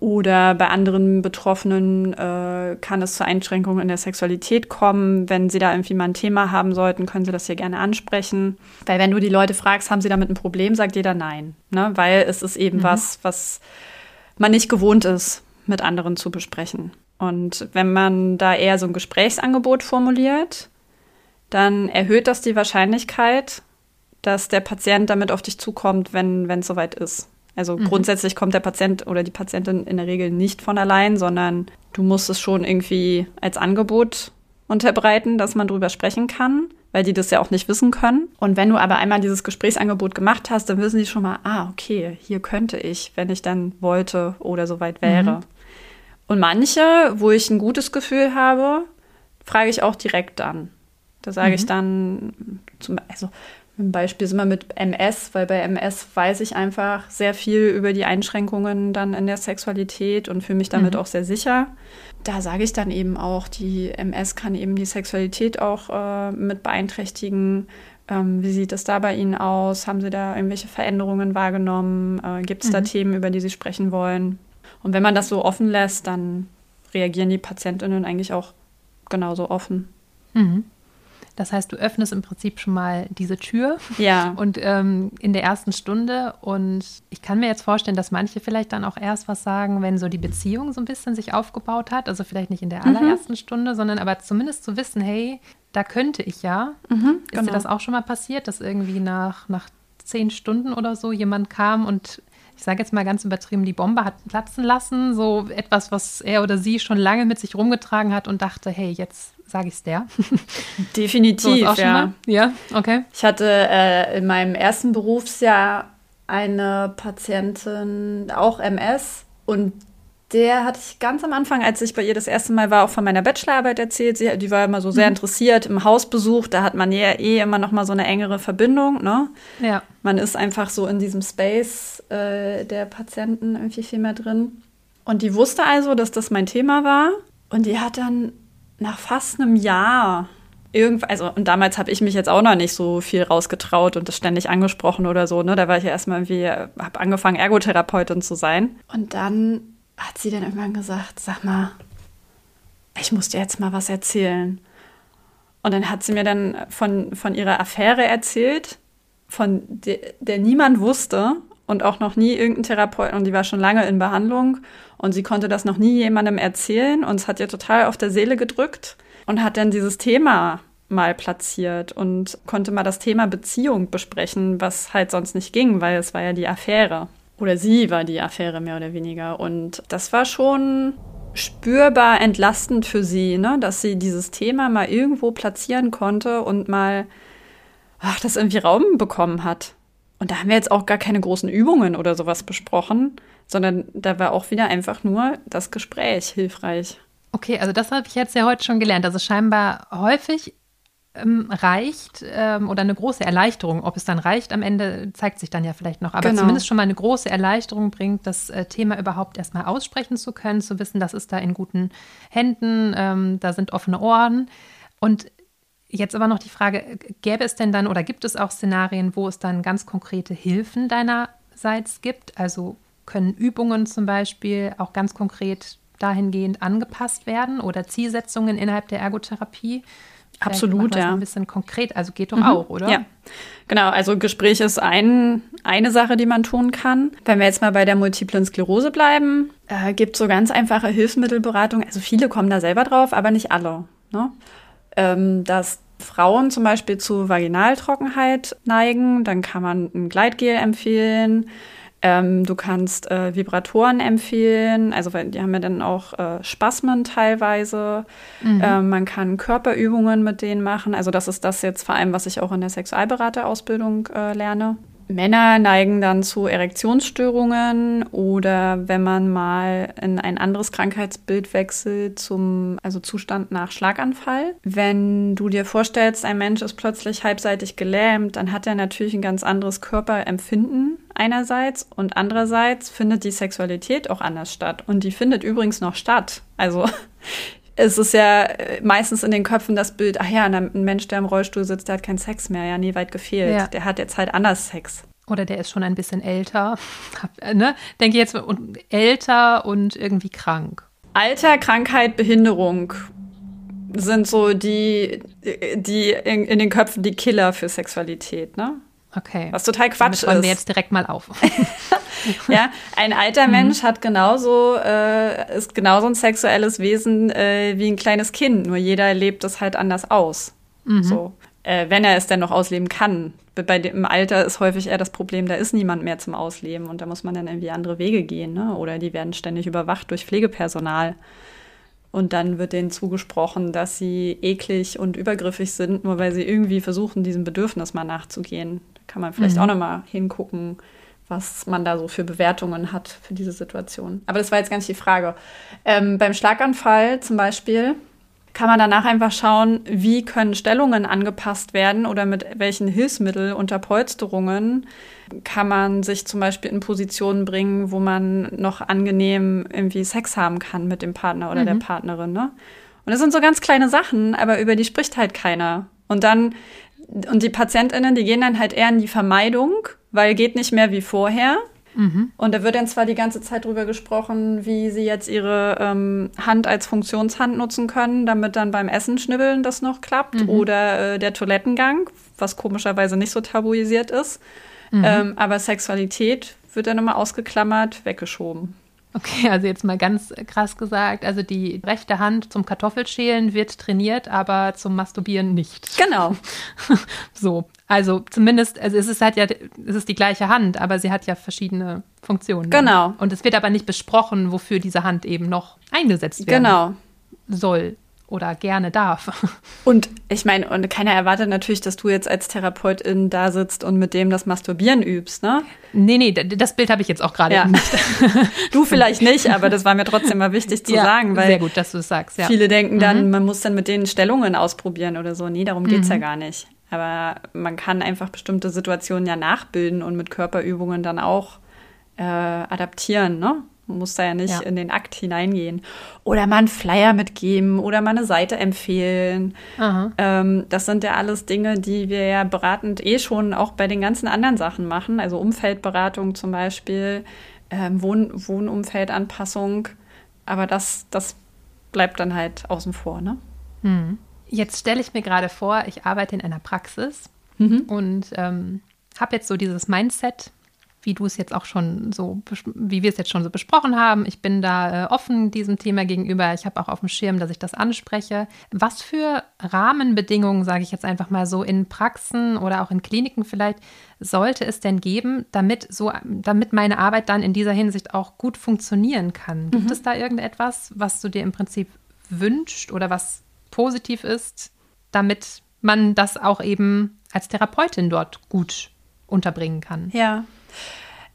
Oder bei anderen Betroffenen äh, kann es zu Einschränkungen in der Sexualität kommen. Wenn Sie da irgendwie mal ein Thema haben sollten, können Sie das hier gerne ansprechen. Weil wenn du die Leute fragst, haben sie damit ein Problem, sagt jeder nein. Ne? Weil es ist eben mhm. was, was man nicht gewohnt ist mit anderen zu besprechen. Und wenn man da eher so ein Gesprächsangebot formuliert, dann erhöht das die Wahrscheinlichkeit, dass der Patient damit auf dich zukommt, wenn es soweit ist. Also mhm. grundsätzlich kommt der Patient oder die Patientin in der Regel nicht von allein, sondern du musst es schon irgendwie als Angebot unterbreiten, dass man drüber sprechen kann, weil die das ja auch nicht wissen können. Und wenn du aber einmal dieses Gesprächsangebot gemacht hast, dann wissen die schon mal, ah, okay, hier könnte ich, wenn ich dann wollte oder soweit wäre. Mhm. Und manche, wo ich ein gutes Gefühl habe, frage ich auch direkt an. Da sage mhm. ich dann, zum, also ein Beispiel sind wir mit MS, weil bei MS weiß ich einfach sehr viel über die Einschränkungen dann in der Sexualität und fühle mich damit mhm. auch sehr sicher. Da sage ich dann eben auch, die MS kann eben die Sexualität auch äh, mit beeinträchtigen. Ähm, wie sieht es da bei Ihnen aus? Haben Sie da irgendwelche Veränderungen wahrgenommen? Äh, Gibt es mhm. da Themen, über die Sie sprechen wollen? Und wenn man das so offen lässt, dann reagieren die Patientinnen eigentlich auch genauso offen. Mhm. Das heißt, du öffnest im Prinzip schon mal diese Tür. Ja. Und ähm, in der ersten Stunde. Und ich kann mir jetzt vorstellen, dass manche vielleicht dann auch erst was sagen, wenn so die Beziehung so ein bisschen sich aufgebaut hat. Also vielleicht nicht in der mhm. allerersten mhm. Stunde, sondern aber zumindest zu wissen, hey, da könnte ich ja. Mhm, Ist genau. dir das auch schon mal passiert, dass irgendwie nach, nach zehn Stunden oder so jemand kam und ich sage jetzt mal ganz übertrieben, die Bombe hat platzen lassen, so etwas, was er oder sie schon lange mit sich rumgetragen hat und dachte, hey, jetzt sage ich es der. Definitiv, so ja. Ja, okay. Ich hatte äh, in meinem ersten Berufsjahr eine Patientin, auch MS, und der hatte ich ganz am Anfang, als ich bei ihr das erste Mal war, auch von meiner Bachelorarbeit erzählt. Sie, die war immer so sehr mhm. interessiert im Hausbesuch. Da hat man ja eh immer noch mal so eine engere Verbindung. Ne? Ja. Man ist einfach so in diesem Space äh, der Patienten irgendwie viel mehr drin. Und die wusste also, dass das mein Thema war. Und die hat dann nach fast einem Jahr irgendwann, also und damals habe ich mich jetzt auch noch nicht so viel rausgetraut und das ständig angesprochen oder so, ne? Da war ich ja erstmal irgendwie, habe angefangen, Ergotherapeutin zu sein. Und dann hat sie dann irgendwann gesagt, sag mal, ich muss dir jetzt mal was erzählen. Und dann hat sie mir dann von, von ihrer Affäre erzählt, von der, der niemand wusste und auch noch nie irgendein Therapeut, und die war schon lange in Behandlung und sie konnte das noch nie jemandem erzählen und es hat ihr total auf der Seele gedrückt und hat dann dieses Thema mal platziert und konnte mal das Thema Beziehung besprechen, was halt sonst nicht ging, weil es war ja die Affäre. Oder sie war die Affäre mehr oder weniger. Und das war schon spürbar entlastend für sie, ne? dass sie dieses Thema mal irgendwo platzieren konnte und mal ach, das irgendwie Raum bekommen hat. Und da haben wir jetzt auch gar keine großen Übungen oder sowas besprochen, sondern da war auch wieder einfach nur das Gespräch hilfreich. Okay, also das habe ich jetzt ja heute schon gelernt. Also scheinbar häufig ähm, reicht ähm, oder eine große Erleichterung, ob es dann reicht, am Ende zeigt sich dann ja vielleicht noch, aber genau. zumindest schon mal eine große Erleichterung bringt, das äh, Thema überhaupt erstmal aussprechen zu können, zu wissen, das ist da in guten Händen, ähm, da sind offene Ohren. Und jetzt aber noch die Frage, gäbe es denn dann oder gibt es auch Szenarien, wo es dann ganz konkrete Hilfen deinerseits gibt? Also können Übungen zum Beispiel auch ganz konkret dahingehend angepasst werden oder Zielsetzungen innerhalb der Ergotherapie? Absolut, ja. Ein bisschen konkret, also geht doch mhm. auch, oder? Ja, genau. Also Gespräch ist ein, eine Sache, die man tun kann. Wenn wir jetzt mal bei der multiplen Sklerose bleiben, äh, gibt so ganz einfache Hilfsmittelberatung. Also viele kommen da selber drauf, aber nicht alle. Ne? Ähm, dass Frauen zum Beispiel zu Vaginaltrockenheit neigen, dann kann man ein Gleitgel empfehlen. Ähm, du kannst äh, Vibratoren empfehlen, also weil die haben ja dann auch äh, Spasmen teilweise. Mhm. Ähm, man kann Körperübungen mit denen machen. Also das ist das jetzt vor allem, was ich auch in der Sexualberaterausbildung äh, lerne. Männer neigen dann zu Erektionsstörungen oder wenn man mal in ein anderes Krankheitsbild wechselt zum also Zustand nach Schlaganfall. Wenn du dir vorstellst, ein Mensch ist plötzlich halbseitig gelähmt, dann hat er natürlich ein ganz anderes Körperempfinden einerseits und andererseits findet die Sexualität auch anders statt und die findet übrigens noch statt. Also es ist ja äh, meistens in den Köpfen das Bild, ach ja, ein Mensch, der im Rollstuhl sitzt, der hat keinen Sex mehr. Ja, nee, weit gefehlt. Ja. Der hat jetzt halt anders Sex. Oder der ist schon ein bisschen älter. ne? Denke jetzt und älter und irgendwie krank. Alter, Krankheit, Behinderung sind so die, die in, in den Köpfen die Killer für Sexualität, ne? Okay. Was total Quatsch Damit ist. wir jetzt direkt mal auf. ja, ein alter mhm. Mensch hat genauso, äh, ist genauso ein sexuelles Wesen äh, wie ein kleines Kind, nur jeder lebt es halt anders aus. Mhm. So. Äh, wenn er es denn noch ausleben kann. Bei dem, Im Alter ist häufig eher das Problem, da ist niemand mehr zum Ausleben und da muss man dann irgendwie andere Wege gehen, ne? Oder die werden ständig überwacht durch Pflegepersonal. Und dann wird denen zugesprochen, dass sie eklig und übergriffig sind, nur weil sie irgendwie versuchen, diesem Bedürfnis mal nachzugehen. Kann man vielleicht mhm. auch nochmal hingucken, was man da so für Bewertungen hat für diese Situation. Aber das war jetzt gar nicht die Frage. Ähm, beim Schlaganfall zum Beispiel kann man danach einfach schauen, wie können Stellungen angepasst werden oder mit welchen Hilfsmitteln unter Polsterungen kann man sich zum Beispiel in Positionen bringen, wo man noch angenehm irgendwie Sex haben kann mit dem Partner oder mhm. der Partnerin. Ne? Und das sind so ganz kleine Sachen, aber über die spricht halt keiner. Und dann, und die PatientInnen, die gehen dann halt eher in die Vermeidung, weil geht nicht mehr wie vorher. Mhm. Und da wird dann zwar die ganze Zeit drüber gesprochen, wie sie jetzt ihre ähm, Hand als Funktionshand nutzen können, damit dann beim Essen schnibbeln das noch klappt. Mhm. Oder äh, der Toilettengang, was komischerweise nicht so tabuisiert ist. Mhm. Ähm, aber Sexualität wird dann immer ausgeklammert, weggeschoben. Okay, also jetzt mal ganz krass gesagt, also die rechte Hand zum Kartoffelschälen wird trainiert, aber zum Masturbieren nicht. Genau. so, also zumindest, also es ist halt ja, es ist die gleiche Hand, aber sie hat ja verschiedene Funktionen. Genau. Und es wird aber nicht besprochen, wofür diese Hand eben noch eingesetzt werden genau. soll oder gerne darf. Und ich meine, und keiner erwartet natürlich, dass du jetzt als Therapeutin da sitzt und mit dem das Masturbieren übst, ne? Nee, nee, das Bild habe ich jetzt auch gerade ja. nicht. du vielleicht nicht, aber das war mir trotzdem mal wichtig zu ja, sagen, weil sehr gut, dass du es sagst, ja. Viele denken dann, mhm. man muss dann mit denen Stellungen ausprobieren oder so. Nee, darum geht's mhm. ja gar nicht. Aber man kann einfach bestimmte Situationen ja nachbilden und mit Körperübungen dann auch äh, adaptieren, ne? Man muss da ja nicht ja. in den Akt hineingehen. Oder mal einen Flyer mitgeben oder mal eine Seite empfehlen. Ähm, das sind ja alles Dinge, die wir ja beratend eh schon auch bei den ganzen anderen Sachen machen. Also Umfeldberatung zum Beispiel, ähm, Wohn Wohnumfeldanpassung. Aber das, das bleibt dann halt außen vor, ne? Hm. Jetzt stelle ich mir gerade vor, ich arbeite in einer Praxis mhm. und ähm, habe jetzt so dieses Mindset, wie du es jetzt auch schon so, wie wir es jetzt schon so besprochen haben. Ich bin da äh, offen diesem Thema gegenüber. Ich habe auch auf dem Schirm, dass ich das anspreche. Was für Rahmenbedingungen, sage ich jetzt einfach mal so, in Praxen oder auch in Kliniken vielleicht, sollte es denn geben, damit so, damit meine Arbeit dann in dieser Hinsicht auch gut funktionieren kann? Gibt mhm. es da irgendetwas, was du dir im Prinzip wünscht oder was positiv ist, damit man das auch eben als Therapeutin dort gut unterbringen kann? Ja,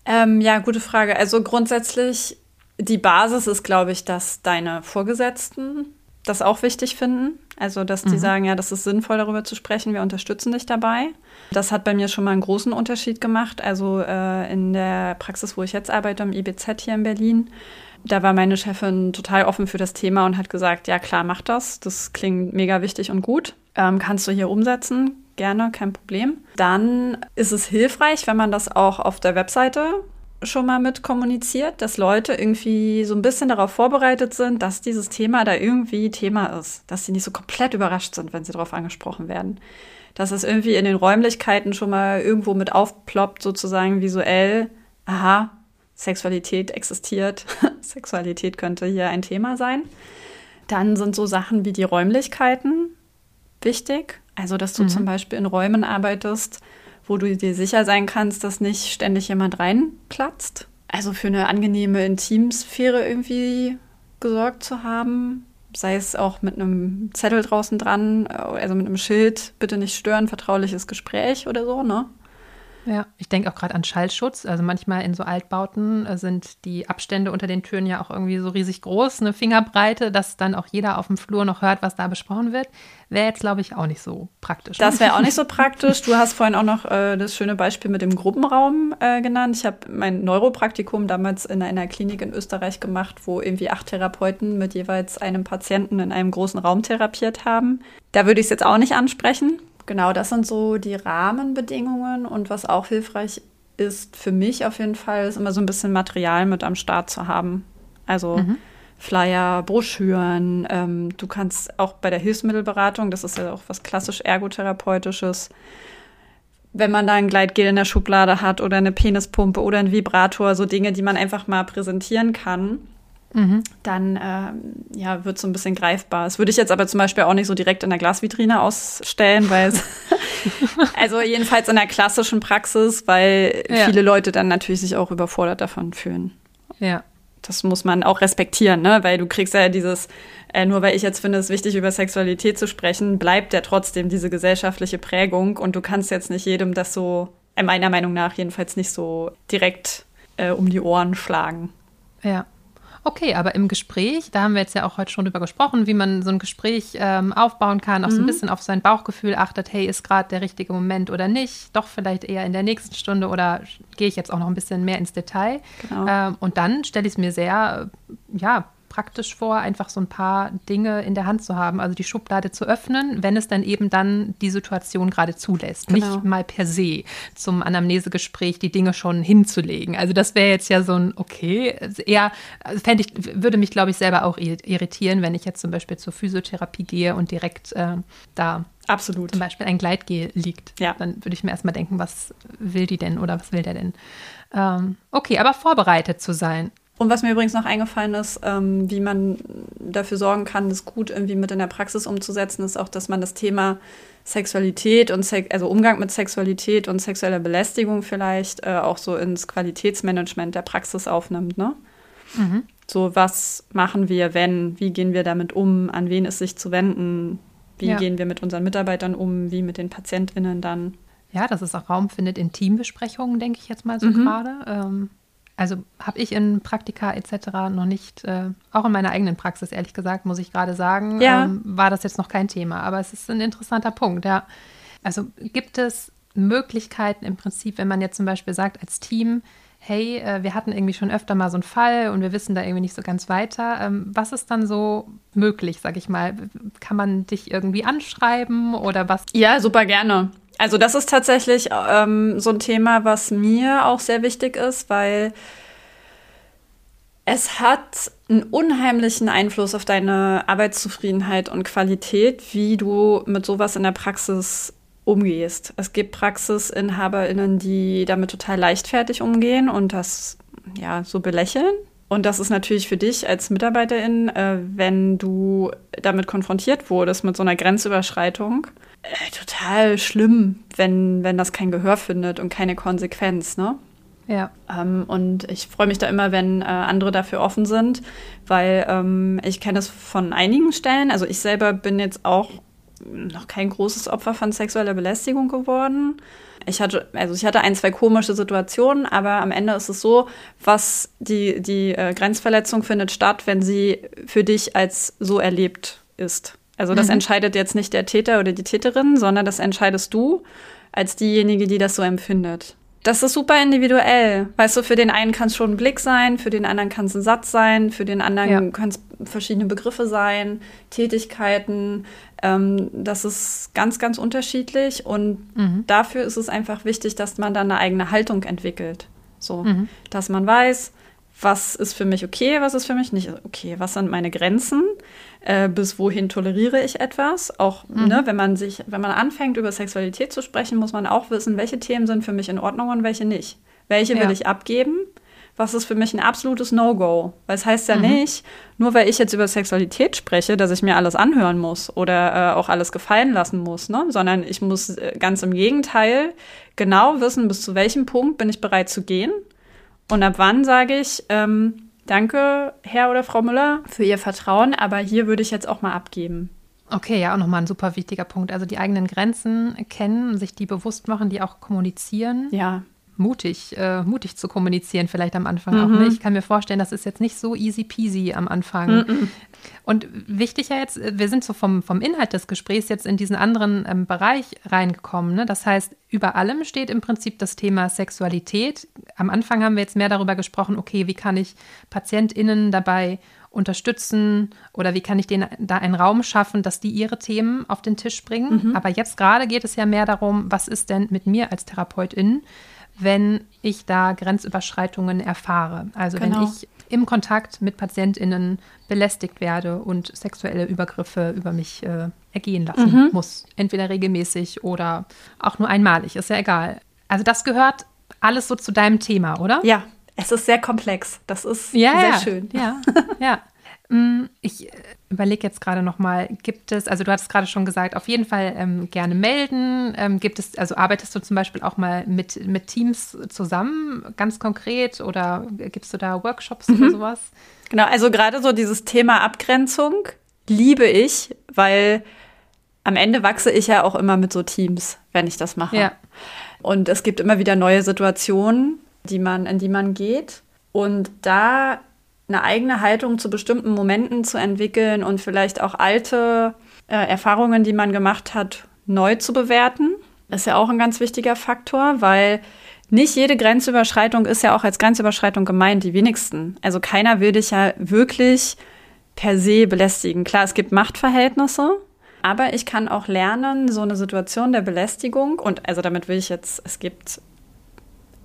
ähm, ja, gute Frage. Also grundsätzlich, die Basis ist, glaube ich, dass deine Vorgesetzten das auch wichtig finden. Also, dass die mhm. sagen, ja, das ist sinnvoll, darüber zu sprechen, wir unterstützen dich dabei. Das hat bei mir schon mal einen großen Unterschied gemacht. Also äh, in der Praxis, wo ich jetzt arbeite, am IBZ hier in Berlin, da war meine Chefin total offen für das Thema und hat gesagt, ja klar, mach das. Das klingt mega wichtig und gut. Ähm, kannst du hier umsetzen? Gerne, kein Problem. Dann ist es hilfreich, wenn man das auch auf der Webseite schon mal mit kommuniziert, dass Leute irgendwie so ein bisschen darauf vorbereitet sind, dass dieses Thema da irgendwie Thema ist, dass sie nicht so komplett überrascht sind, wenn sie darauf angesprochen werden. Dass es irgendwie in den Räumlichkeiten schon mal irgendwo mit aufploppt, sozusagen visuell, aha, Sexualität existiert, Sexualität könnte hier ein Thema sein. Dann sind so Sachen wie die Räumlichkeiten wichtig. Also, dass du mhm. zum Beispiel in Räumen arbeitest, wo du dir sicher sein kannst, dass nicht ständig jemand reinplatzt. Also für eine angenehme Intimsphäre irgendwie gesorgt zu haben. Sei es auch mit einem Zettel draußen dran, also mit einem Schild, bitte nicht stören, vertrauliches Gespräch oder so, ne? Ja, ich denke auch gerade an Schallschutz. Also manchmal in so Altbauten äh, sind die Abstände unter den Türen ja auch irgendwie so riesig groß, eine Fingerbreite, dass dann auch jeder auf dem Flur noch hört, was da besprochen wird. Wäre jetzt, glaube ich, auch nicht so praktisch. Das wäre auch nicht so praktisch. Du hast vorhin auch noch äh, das schöne Beispiel mit dem Gruppenraum äh, genannt. Ich habe mein Neuropraktikum damals in einer Klinik in Österreich gemacht, wo irgendwie acht Therapeuten mit jeweils einem Patienten in einem großen Raum therapiert haben. Da würde ich es jetzt auch nicht ansprechen genau, das sind so die Rahmenbedingungen und was auch hilfreich ist für mich auf jeden Fall, ist immer so ein bisschen Material mit am Start zu haben. Also mhm. Flyer, Broschüren. Ähm, du kannst auch bei der Hilfsmittelberatung, das ist ja auch was klassisch ergotherapeutisches, wenn man da ein Gleitgel in der Schublade hat oder eine Penispumpe oder ein Vibrator, so Dinge, die man einfach mal präsentieren kann mhm. dann ähm, ja, wird so ein bisschen greifbar. Das würde ich jetzt aber zum Beispiel auch nicht so direkt in der Glasvitrine ausstellen, weil es, also jedenfalls in der klassischen Praxis, weil ja. viele Leute dann natürlich sich auch überfordert davon fühlen. Ja. das muss man auch respektieren, ne? weil du kriegst ja dieses, äh, nur weil ich jetzt finde, es ist wichtig, über Sexualität zu sprechen, bleibt ja trotzdem diese gesellschaftliche Prägung und du kannst jetzt nicht jedem das so, äh, meiner Meinung nach jedenfalls nicht so direkt äh, um die Ohren schlagen. Ja. Okay, aber im Gespräch, da haben wir jetzt ja auch heute schon drüber gesprochen, wie man so ein Gespräch ähm, aufbauen kann, auch mhm. so ein mhm. bisschen auf sein Bauchgefühl achtet, hey, ist gerade der richtige Moment oder nicht, doch vielleicht eher in der nächsten Stunde oder gehe ich jetzt auch noch ein bisschen mehr ins Detail. Genau. Ähm, und dann stelle ich es mir sehr, ja, praktisch vor, einfach so ein paar Dinge in der Hand zu haben, also die Schublade zu öffnen, wenn es dann eben dann die Situation gerade zulässt. Genau. Nicht mal per se zum Anamnesegespräch die Dinge schon hinzulegen. Also das wäre jetzt ja so ein, okay, eher, fände ich, würde mich, glaube ich, selber auch irritieren, wenn ich jetzt zum Beispiel zur Physiotherapie gehe und direkt äh, da Absolut. Zum Beispiel ein Gleitgel liegt. Ja. Dann würde ich mir erstmal denken, was will die denn oder was will der denn? Ähm, okay, aber vorbereitet zu sein. Und was mir übrigens noch eingefallen ist, ähm, wie man dafür sorgen kann, das gut irgendwie mit in der Praxis umzusetzen, ist auch, dass man das Thema Sexualität und Se also Umgang mit Sexualität und sexueller Belästigung vielleicht äh, auch so ins Qualitätsmanagement der Praxis aufnimmt. Ne? Mhm. So, was machen wir, wenn? Wie gehen wir damit um? An wen ist sich zu wenden? Wie ja. gehen wir mit unseren Mitarbeitern um? Wie mit den PatientInnen dann? Ja, dass es auch Raum findet in Teambesprechungen, denke ich jetzt mal so mhm. gerade. Ähm also habe ich in Praktika etc. noch nicht, äh, auch in meiner eigenen Praxis, ehrlich gesagt, muss ich gerade sagen, ja. ähm, war das jetzt noch kein Thema. Aber es ist ein interessanter Punkt, ja. Also gibt es Möglichkeiten im Prinzip, wenn man jetzt zum Beispiel sagt als Team, hey, äh, wir hatten irgendwie schon öfter mal so einen Fall und wir wissen da irgendwie nicht so ganz weiter. Ähm, was ist dann so möglich, sag ich mal? Kann man dich irgendwie anschreiben oder was? Ja, super gerne. Also das ist tatsächlich ähm, so ein Thema, was mir auch sehr wichtig ist, weil es hat einen unheimlichen Einfluss auf deine Arbeitszufriedenheit und Qualität, wie du mit sowas in der Praxis umgehst. Es gibt Praxisinhaberinnen, die damit total leichtfertig umgehen und das ja so belächeln. Und das ist natürlich für dich als Mitarbeiterin, äh, wenn du damit konfrontiert wurdest mit so einer Grenzüberschreitung, äh, total schlimm, wenn, wenn das kein Gehör findet und keine Konsequenz, ne? Ja. Ähm, und ich freue mich da immer, wenn äh, andere dafür offen sind, weil ähm, ich kenne es von einigen Stellen. Also ich selber bin jetzt auch noch kein großes Opfer von sexueller Belästigung geworden. Ich hatte, also ich hatte ein, zwei komische Situationen, aber am Ende ist es so, was die, die äh, Grenzverletzung findet statt, wenn sie für dich als so erlebt ist. Also das mhm. entscheidet jetzt nicht der Täter oder die Täterin, sondern das entscheidest du als diejenige, die das so empfindet. Das ist super individuell. Weißt du, für den einen kann es schon ein Blick sein, für den anderen kann es ein Satz sein, für den anderen ja. können es verschiedene Begriffe sein, Tätigkeiten. Ähm, das ist ganz, ganz unterschiedlich. Und mhm. dafür ist es einfach wichtig, dass man dann eine eigene Haltung entwickelt. So, mhm. dass man weiß, was ist für mich okay, was ist für mich nicht okay, was sind meine Grenzen, äh, bis wohin toleriere ich etwas. Auch mhm. ne, wenn man sich, wenn man anfängt, über Sexualität zu sprechen, muss man auch wissen, welche Themen sind für mich in Ordnung und welche nicht. Welche ja. will ich abgeben? Was ist für mich ein absolutes No-Go? Weil es heißt ja mhm. nicht, nur weil ich jetzt über Sexualität spreche, dass ich mir alles anhören muss oder äh, auch alles gefallen lassen muss, ne? sondern ich muss äh, ganz im Gegenteil genau wissen, bis zu welchem Punkt bin ich bereit zu gehen und ab wann sage ich, ähm, danke, Herr oder Frau Müller, für Ihr Vertrauen, aber hier würde ich jetzt auch mal abgeben. Okay, ja, auch nochmal ein super wichtiger Punkt. Also die eigenen Grenzen kennen, sich die bewusst machen, die auch kommunizieren. Ja mutig, äh, mutig zu kommunizieren, vielleicht am Anfang mhm. auch. Ne? Ich kann mir vorstellen, das ist jetzt nicht so easy peasy am Anfang. Mhm. Und wichtig ja jetzt, wir sind so vom, vom Inhalt des Gesprächs jetzt in diesen anderen ähm, Bereich reingekommen. Ne? Das heißt, über allem steht im Prinzip das Thema Sexualität. Am Anfang haben wir jetzt mehr darüber gesprochen, okay, wie kann ich PatientInnen dabei unterstützen oder wie kann ich denen da einen Raum schaffen, dass die ihre Themen auf den Tisch bringen. Mhm. Aber jetzt gerade geht es ja mehr darum, was ist denn mit mir als Therapeutin? wenn ich da Grenzüberschreitungen erfahre. Also genau. wenn ich im Kontakt mit PatientInnen belästigt werde und sexuelle Übergriffe über mich äh, ergehen lassen mhm. muss. Entweder regelmäßig oder auch nur einmalig, ist ja egal. Also das gehört alles so zu deinem Thema, oder? Ja, es ist sehr komplex. Das ist ja, sehr ja. schön. Ja, ja. Ich äh, überlege jetzt gerade noch mal, gibt es, also du hattest gerade schon gesagt, auf jeden Fall ähm, gerne melden. Ähm, gibt es, also arbeitest du zum Beispiel auch mal mit, mit Teams zusammen, ganz konkret, oder gibst du da Workshops mhm. oder sowas? Genau, also gerade so dieses Thema Abgrenzung liebe ich, weil am Ende wachse ich ja auch immer mit so Teams, wenn ich das mache. Ja. Und es gibt immer wieder neue Situationen, die man, in die man geht. Und da eine eigene Haltung zu bestimmten Momenten zu entwickeln und vielleicht auch alte äh, Erfahrungen, die man gemacht hat, neu zu bewerten, ist ja auch ein ganz wichtiger Faktor, weil nicht jede Grenzüberschreitung ist ja auch als Grenzüberschreitung gemeint, die wenigsten. Also keiner will dich ja wirklich per se belästigen. Klar, es gibt Machtverhältnisse, aber ich kann auch lernen, so eine Situation der Belästigung, und also damit will ich jetzt, es gibt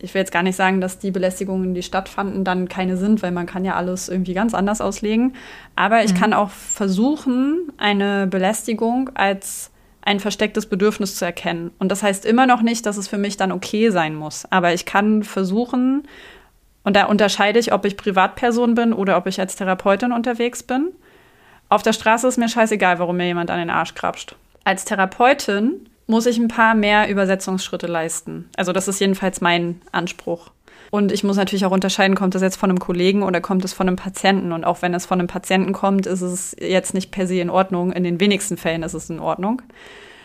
ich will jetzt gar nicht sagen, dass die Belästigungen, die stattfanden, dann keine sind, weil man kann ja alles irgendwie ganz anders auslegen. Aber ich mhm. kann auch versuchen, eine Belästigung als ein verstecktes Bedürfnis zu erkennen. Und das heißt immer noch nicht, dass es für mich dann okay sein muss. Aber ich kann versuchen, und da unterscheide ich, ob ich Privatperson bin oder ob ich als Therapeutin unterwegs bin. Auf der Straße ist mir scheißegal, warum mir jemand an den Arsch krapscht. Als Therapeutin muss ich ein paar mehr Übersetzungsschritte leisten. Also das ist jedenfalls mein Anspruch. Und ich muss natürlich auch unterscheiden, kommt das jetzt von einem Kollegen oder kommt es von einem Patienten. Und auch wenn es von einem Patienten kommt, ist es jetzt nicht per se in Ordnung. In den wenigsten Fällen ist es in Ordnung.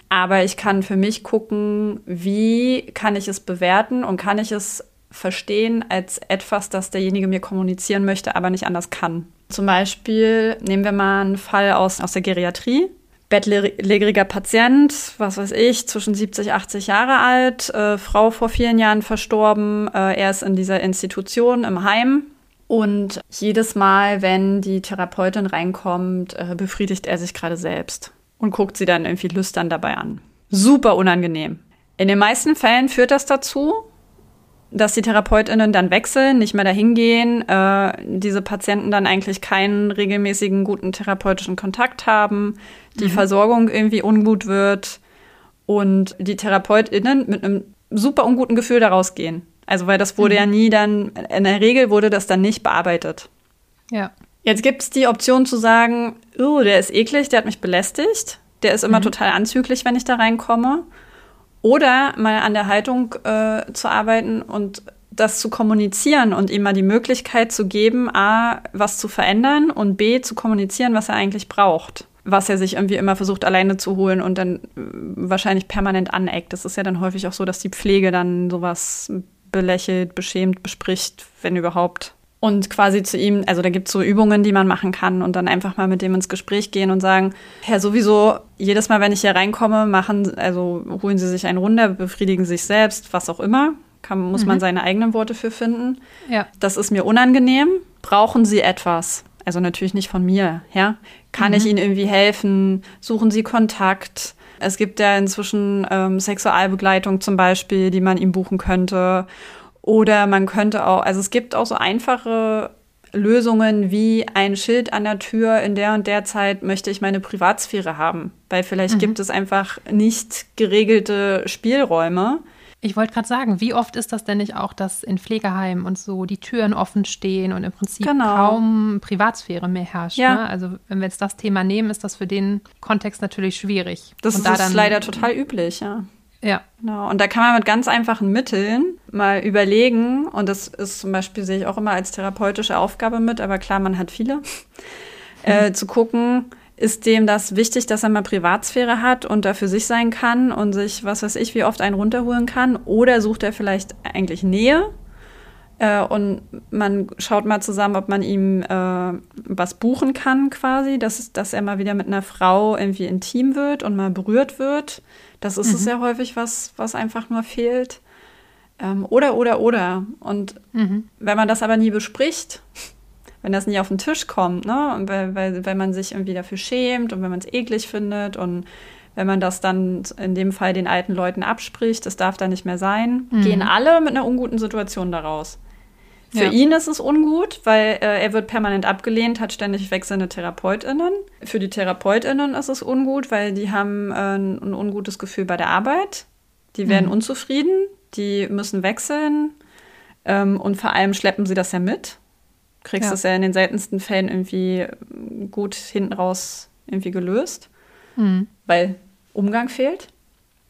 Aber ich kann für mich gucken, wie kann ich es bewerten und kann ich es verstehen als etwas, das derjenige mir kommunizieren möchte, aber nicht anders kann. Zum Beispiel nehmen wir mal einen Fall aus, aus der Geriatrie bettlägeriger Patient, was weiß ich, zwischen 70, 80 Jahre alt, äh, Frau vor vielen Jahren verstorben, äh, er ist in dieser Institution im Heim. Und jedes Mal, wenn die Therapeutin reinkommt, äh, befriedigt er sich gerade selbst und guckt sie dann irgendwie lüstern dabei an. Super unangenehm. In den meisten Fällen führt das dazu, dass die TherapeutInnen dann wechseln, nicht mehr dahin gehen, äh, diese Patienten dann eigentlich keinen regelmäßigen guten therapeutischen Kontakt haben, die mhm. Versorgung irgendwie ungut wird und die TherapeutInnen mit einem super unguten Gefühl daraus gehen. Also weil das wurde mhm. ja nie dann, in der Regel wurde das dann nicht bearbeitet. Ja. Jetzt gibt es die Option zu sagen, oh, der ist eklig, der hat mich belästigt, der ist immer mhm. total anzüglich, wenn ich da reinkomme. Oder mal an der Haltung äh, zu arbeiten und das zu kommunizieren und ihm mal die Möglichkeit zu geben, A, was zu verändern und B, zu kommunizieren, was er eigentlich braucht. Was er sich irgendwie immer versucht, alleine zu holen und dann äh, wahrscheinlich permanent aneckt. Das ist ja dann häufig auch so, dass die Pflege dann sowas belächelt, beschämt, bespricht, wenn überhaupt und quasi zu ihm, also da gibt es so Übungen, die man machen kann und dann einfach mal mit dem ins Gespräch gehen und sagen, Herr, sowieso, jedes Mal, wenn ich hier reinkomme, machen, also holen Sie sich einen runter, befriedigen sich selbst, was auch immer. Kann, muss mhm. man seine eigenen Worte für finden. Ja. Das ist mir unangenehm. Brauchen Sie etwas? Also natürlich nicht von mir, ja. Kann mhm. ich Ihnen irgendwie helfen? Suchen Sie Kontakt? Es gibt ja inzwischen ähm, Sexualbegleitung zum Beispiel, die man ihm buchen könnte. Oder man könnte auch, also es gibt auch so einfache Lösungen wie ein Schild an der Tür, in der und der Zeit möchte ich meine Privatsphäre haben. Weil vielleicht mhm. gibt es einfach nicht geregelte Spielräume. Ich wollte gerade sagen, wie oft ist das denn nicht auch, dass in Pflegeheimen und so die Türen offen stehen und im Prinzip genau. kaum Privatsphäre mehr herrscht? Ja. Ne? Also wenn wir jetzt das Thema nehmen, ist das für den Kontext natürlich schwierig. Das und ist da leider total üblich, ja. Ja. Genau. Und da kann man mit ganz einfachen Mitteln mal überlegen, und das ist zum Beispiel, sehe ich auch immer als therapeutische Aufgabe mit, aber klar, man hat viele, äh, zu gucken, ist dem das wichtig, dass er mal Privatsphäre hat und da für sich sein kann und sich, was weiß ich, wie oft einen runterholen kann? Oder sucht er vielleicht eigentlich Nähe? Äh, und man schaut mal zusammen, ob man ihm äh, was buchen kann, quasi, dass, dass er mal wieder mit einer Frau irgendwie intim wird und mal berührt wird das ist mhm. es ja häufig, was, was einfach nur fehlt. Ähm, oder, oder, oder. Und mhm. wenn man das aber nie bespricht, wenn das nie auf den Tisch kommt, ne, und weil, weil, weil man sich irgendwie dafür schämt und wenn man es eklig findet und wenn man das dann in dem Fall den alten Leuten abspricht, das darf da nicht mehr sein, mhm. gehen alle mit einer unguten Situation daraus. Für ja. ihn ist es ungut, weil äh, er wird permanent abgelehnt, hat ständig wechselnde TherapeutInnen. Für die TherapeutInnen ist es ungut, weil die haben äh, ein ungutes Gefühl bei der Arbeit. Die werden mhm. unzufrieden, die müssen wechseln ähm, und vor allem schleppen sie das ja mit. kriegst Ja. es ja in den seltensten Fällen irgendwie gut hinten raus irgendwie gelöst, weil Umgang fehlt.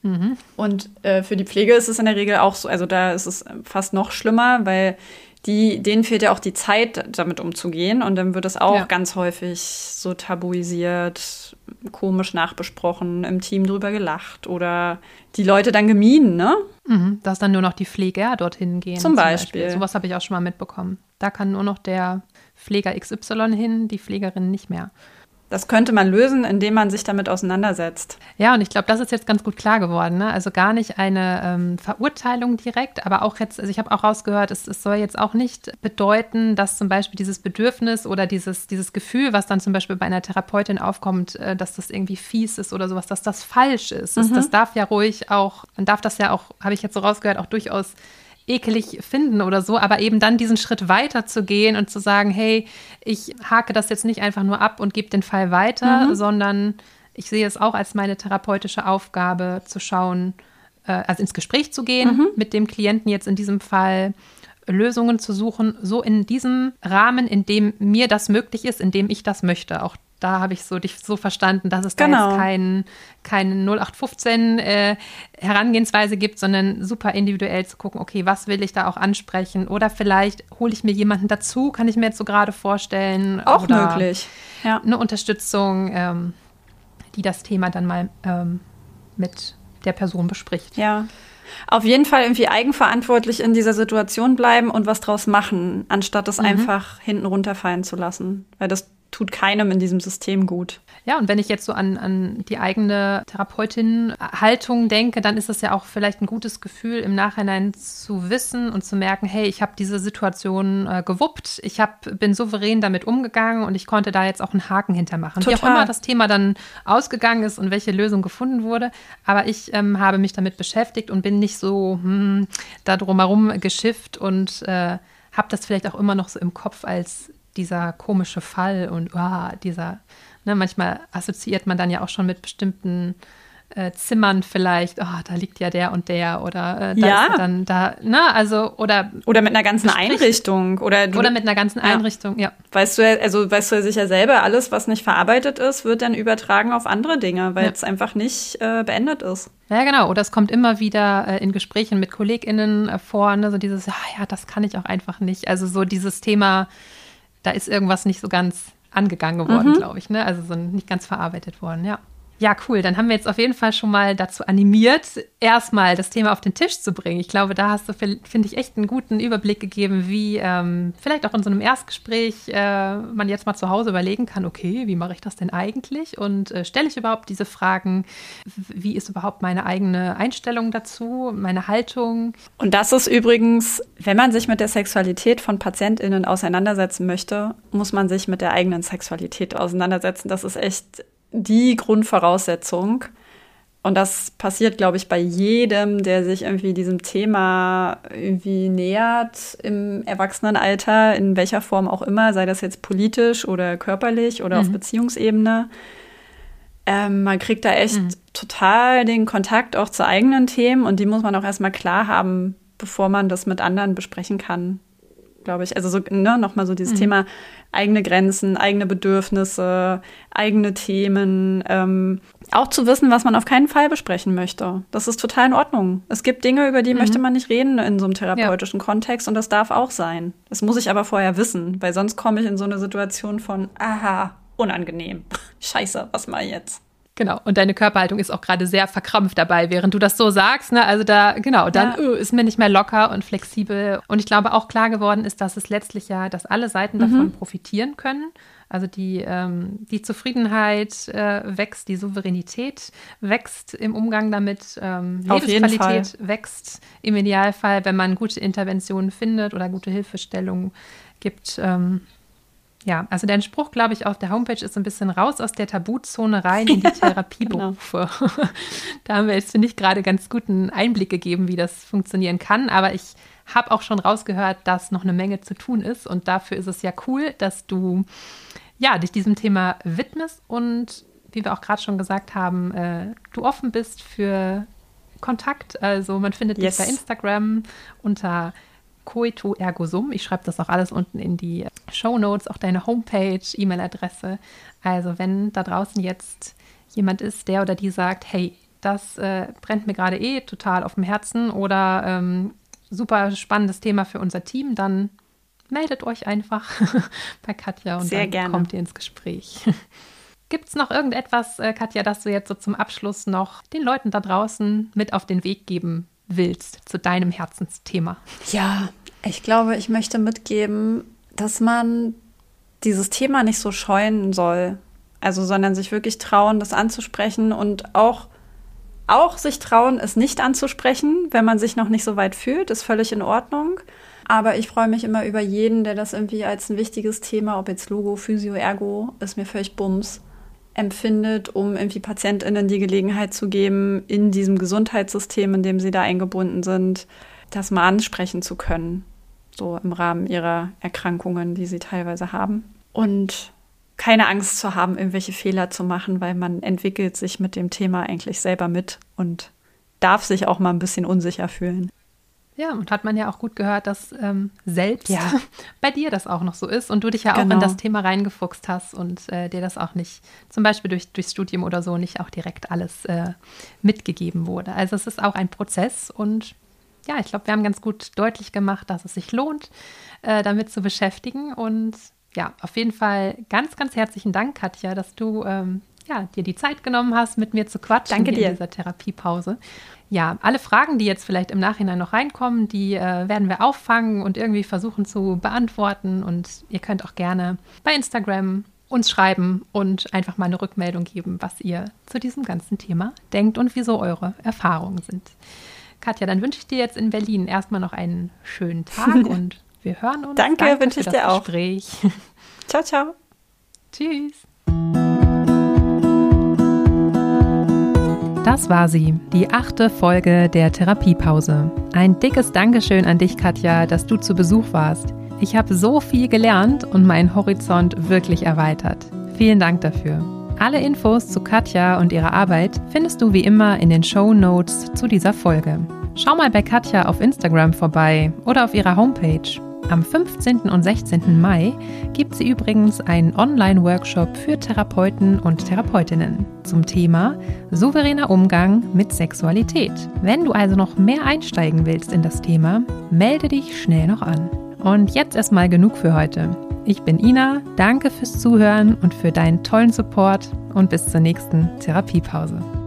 Mhm. Und äh, für die Pflege ist es in der Regel auch so, also da ist es fast noch schlimmer, weil die, denen fehlt ja auch die Zeit, damit umzugehen. Und dann wird es auch Ja. ganz häufig so tabuisiert, komisch nachbesprochen, im Team drüber gelacht oder die Leute dann gemieden, ne? Mhm. Dass dann nur noch die Pfleger dorthin gehen. Zum Beispiel. Sowas habe ich auch schon mal mitbekommen. Da kann nur noch der Pfleger XY hin, die Pflegerin nicht mehr. Das könnte man lösen, indem man sich damit auseinandersetzt. Ja, und ich glaube, das ist jetzt ganz gut klar geworden. Ne? Also gar nicht eine ähm, Verurteilung direkt, aber auch jetzt, also ich habe auch rausgehört, es, es soll jetzt auch nicht bedeuten, dass zum Beispiel dieses Bedürfnis oder dieses, dieses Gefühl, was dann zum Beispiel bei einer Therapeutin aufkommt, äh, dass das irgendwie fies ist oder sowas, dass das falsch ist. Das, das darf ja ruhig auch, man darf das ja auch, habe ich jetzt so rausgehört, auch durchaus ekelig finden oder so, aber eben dann diesen Schritt weiter zu gehen und zu sagen, hey, ich hake das jetzt nicht einfach nur ab und gebe den Fall weiter, sondern ich sehe es auch als meine therapeutische Aufgabe zu schauen, äh, also ins Gespräch zu gehen mit dem Klienten jetzt in diesem Fall. Lösungen zu suchen, so in diesem Rahmen, in dem mir das möglich ist, in dem ich das möchte. Auch da habe ich so dich so verstanden, dass es Genau. da jetzt kein, keine 0815 äh, Herangehensweise gibt, sondern super individuell zu gucken, okay, was will ich da auch ansprechen? Oder vielleicht hole ich mir jemanden dazu, kann ich mir jetzt so gerade vorstellen. Auch oder möglich. Ja. Eine Unterstützung, ähm, die das Thema dann mal ähm, mit der Person bespricht. Ja. Auf jeden Fall irgendwie eigenverantwortlich in dieser Situation bleiben und was draus machen, anstatt es einfach hinten runterfallen zu lassen. Weil das tut keinem in diesem System gut. Ja, und wenn ich jetzt so an, an die eigene Therapeutin-Haltung denke, dann ist es ja auch vielleicht ein gutes Gefühl, im Nachhinein zu wissen und zu merken, hey, ich habe diese Situation äh, gewuppt, ich hab, bin souverän damit umgegangen und ich konnte da jetzt auch einen Haken hintermachen. Wie auch Total. immer das Thema dann ausgegangen ist und welche Lösung gefunden wurde. Aber ich ähm, habe mich damit beschäftigt und bin nicht so hm, da drumherum geschifft und äh, habe das vielleicht auch immer noch so im Kopf als dieser komische Fall und ah, dieser, ne, manchmal assoziiert man dann ja auch schon mit bestimmten äh, Zimmern vielleicht, oh, da liegt ja der und der oder äh, da Ja. ist dann da, ne, also oder Oder mit einer ganzen Bespricht- Einrichtung. Oder, oder mit einer ganzen Ja. Einrichtung, ja. weißt du ja, also weißt du ja sicher selber, alles, was nicht verarbeitet ist, wird dann übertragen auf andere Dinge, weil Ja. es einfach nicht äh, beendet ist. Ja, genau. Oder es kommt immer wieder äh, in Gesprächen mit KollegInnen äh, vor, ne, so dieses, ah, ja, das kann ich auch einfach nicht. Also so dieses Thema, da ist irgendwas nicht so ganz angegangen geworden, Mhm. glaube ich, ne? Also so nicht ganz verarbeitet worden, ja. Ja, cool. Dann haben wir jetzt auf jeden Fall schon mal dazu animiert, erstmal das Thema auf den Tisch zu bringen. Ich glaube, da hast du, finde ich, echt einen guten Überblick gegeben, wie ähm, vielleicht auch in so einem Erstgespräch äh, man jetzt mal zu Hause überlegen kann, okay, wie mache ich das denn eigentlich? Und äh, stelle ich überhaupt diese Fragen? Wie ist überhaupt meine eigene Einstellung dazu, meine Haltung? Und das ist übrigens, wenn man sich mit der Sexualität von PatientInnen auseinandersetzen möchte, muss man sich mit der eigenen Sexualität auseinandersetzen. Das ist echt die Grundvoraussetzung. Und das passiert, glaube ich, bei jedem, der sich irgendwie diesem Thema irgendwie nähert im Erwachsenenalter, in welcher Form auch immer, sei das jetzt politisch oder körperlich oder auf Beziehungsebene. Ähm, man kriegt da echt total den Kontakt auch zu eigenen Themen und die muss man auch erstmal klar haben, bevor man das mit anderen besprechen kann, glaube ich. Also so, ne, nochmal so dieses Thema eigene Grenzen, eigene Bedürfnisse, eigene Themen. Ähm, auch zu wissen, was man auf keinen Fall besprechen möchte. Das ist total in Ordnung. Es gibt Dinge, über die möchte man nicht reden in so einem therapeutischen Kontext und das darf auch sein. Das muss ich aber vorher wissen, weil sonst komme ich in so eine Situation von, aha, unangenehm. Scheiße, was mal jetzt? Genau, und deine Körperhaltung ist auch gerade sehr verkrampft dabei, während du das so sagst. Ne? Also da, genau, dann Ja. öh, ist mir nicht mehr locker und flexibel. Und ich glaube auch klar geworden ist, dass es letztlich ja, dass alle Seiten davon profitieren können. Also die, ähm, die Zufriedenheit äh, wächst, die Souveränität wächst im Umgang damit, ähm, Auf jeden Lebensqualität wächst im Idealfall, wenn man gute Interventionen findet oder gute Hilfestellungen gibt. Ähm, ja, also dein Spruch, glaube ich, auf der Homepage ist so ein bisschen raus aus der Tabuzone rein in die Therapieberufe. da haben wir jetzt, finde ich, gerade ganz guten Einblick gegeben, wie das funktionieren kann. Aber ich habe auch schon rausgehört, dass noch eine Menge zu tun ist. Und dafür ist es ja cool, dass du ja, dich diesem Thema widmest und, wie wir auch gerade schon gesagt haben, äh, du offen bist für Kontakt. Also man findet Yes. dich bei Instagram unter Coito ergo sum. Ich schreibe das auch alles unten in die Show Notes, auch deine Homepage, E-Mail-Adresse. Also wenn da draußen jetzt jemand ist, der oder die sagt, hey, das äh, brennt mir gerade eh total auf dem Herzen oder ähm, super spannendes Thema für unser Team, dann meldet euch einfach bei Katja und Sehr dann gerne. kommt ihr ins Gespräch. Gibt es noch irgendetwas, äh, Katja, das du jetzt so zum Abschluss noch den Leuten da draußen mit auf den Weg geben willst zu deinem Herzensthema? Ja, ich glaube, ich möchte mitgeben, dass man dieses Thema nicht so scheuen soll. Also, sondern sich wirklich trauen, das anzusprechen und auch, auch sich trauen, es nicht anzusprechen, wenn man sich noch nicht so weit fühlt, ist völlig in Ordnung. Aber ich freue mich immer über jeden, der das irgendwie als ein wichtiges Thema, ob jetzt Logo, Physio, Ergo, ist mir völlig Bums, empfindet, um irgendwie PatientInnen die Gelegenheit zu geben, in diesem Gesundheitssystem, in dem sie da eingebunden sind, das mal ansprechen zu können. So im Rahmen ihrer Erkrankungen, die sie teilweise haben. Und keine Angst zu haben, irgendwelche Fehler zu machen, weil man entwickelt sich mit dem Thema eigentlich selber mit und darf sich auch mal ein bisschen unsicher fühlen. Ja, und hat man ja auch gut gehört, dass ähm, selbst Ja. bei dir das auch noch so ist und du dich ja auch Genau. in das Thema reingefuchst hast und äh, dir das auch nicht, zum Beispiel durch, durchs Studium oder so, nicht auch direkt alles äh, mitgegeben wurde. Also es ist auch ein Prozess und ja, ich glaube, wir haben ganz gut deutlich gemacht, dass es sich lohnt, äh, damit zu beschäftigen. Und ja, auf jeden Fall ganz, ganz herzlichen Dank, Katja, dass du ähm, ja, dir die Zeit genommen hast, mit mir zu quatschen Danke dir. in dieser Therapiepause. Ja, alle Fragen, die jetzt vielleicht im Nachhinein noch reinkommen, die äh, werden wir auffangen und irgendwie versuchen zu beantworten. Und ihr könnt auch gerne bei Instagram uns schreiben und einfach mal eine Rückmeldung geben, was ihr zu diesem ganzen Thema denkt und wieso eure Erfahrungen sind. Katja, dann wünsche ich dir jetzt in Berlin erstmal noch einen schönen Tag und wir hören uns. Danke, wünsche für ich dir auch. Gespräch. Ciao, ciao. Tschüss. Das war sie, die achte Folge der Therapiepause. Ein dickes Dankeschön an dich, Katja, dass du zu Besuch warst. Ich habe so viel gelernt und meinen Horizont wirklich erweitert. Vielen Dank dafür. Alle Infos zu Katja und ihrer Arbeit findest du wie immer in den Show Notes zu dieser Folge. Schau mal bei Katja auf Instagram vorbei oder auf ihrer Homepage. Am 15. und 16. Mai gibt sie übrigens einen Online-Workshop für Therapeuten und Therapeutinnen zum Thema souveräner Umgang mit Sexualität. Wenn du also noch mehr einsteigen willst in das Thema, melde dich schnell noch an. Und jetzt erstmal genug für heute. Ich bin Ina, danke fürs Zuhören und für deinen tollen Support und bis zur nächsten Therapiepause.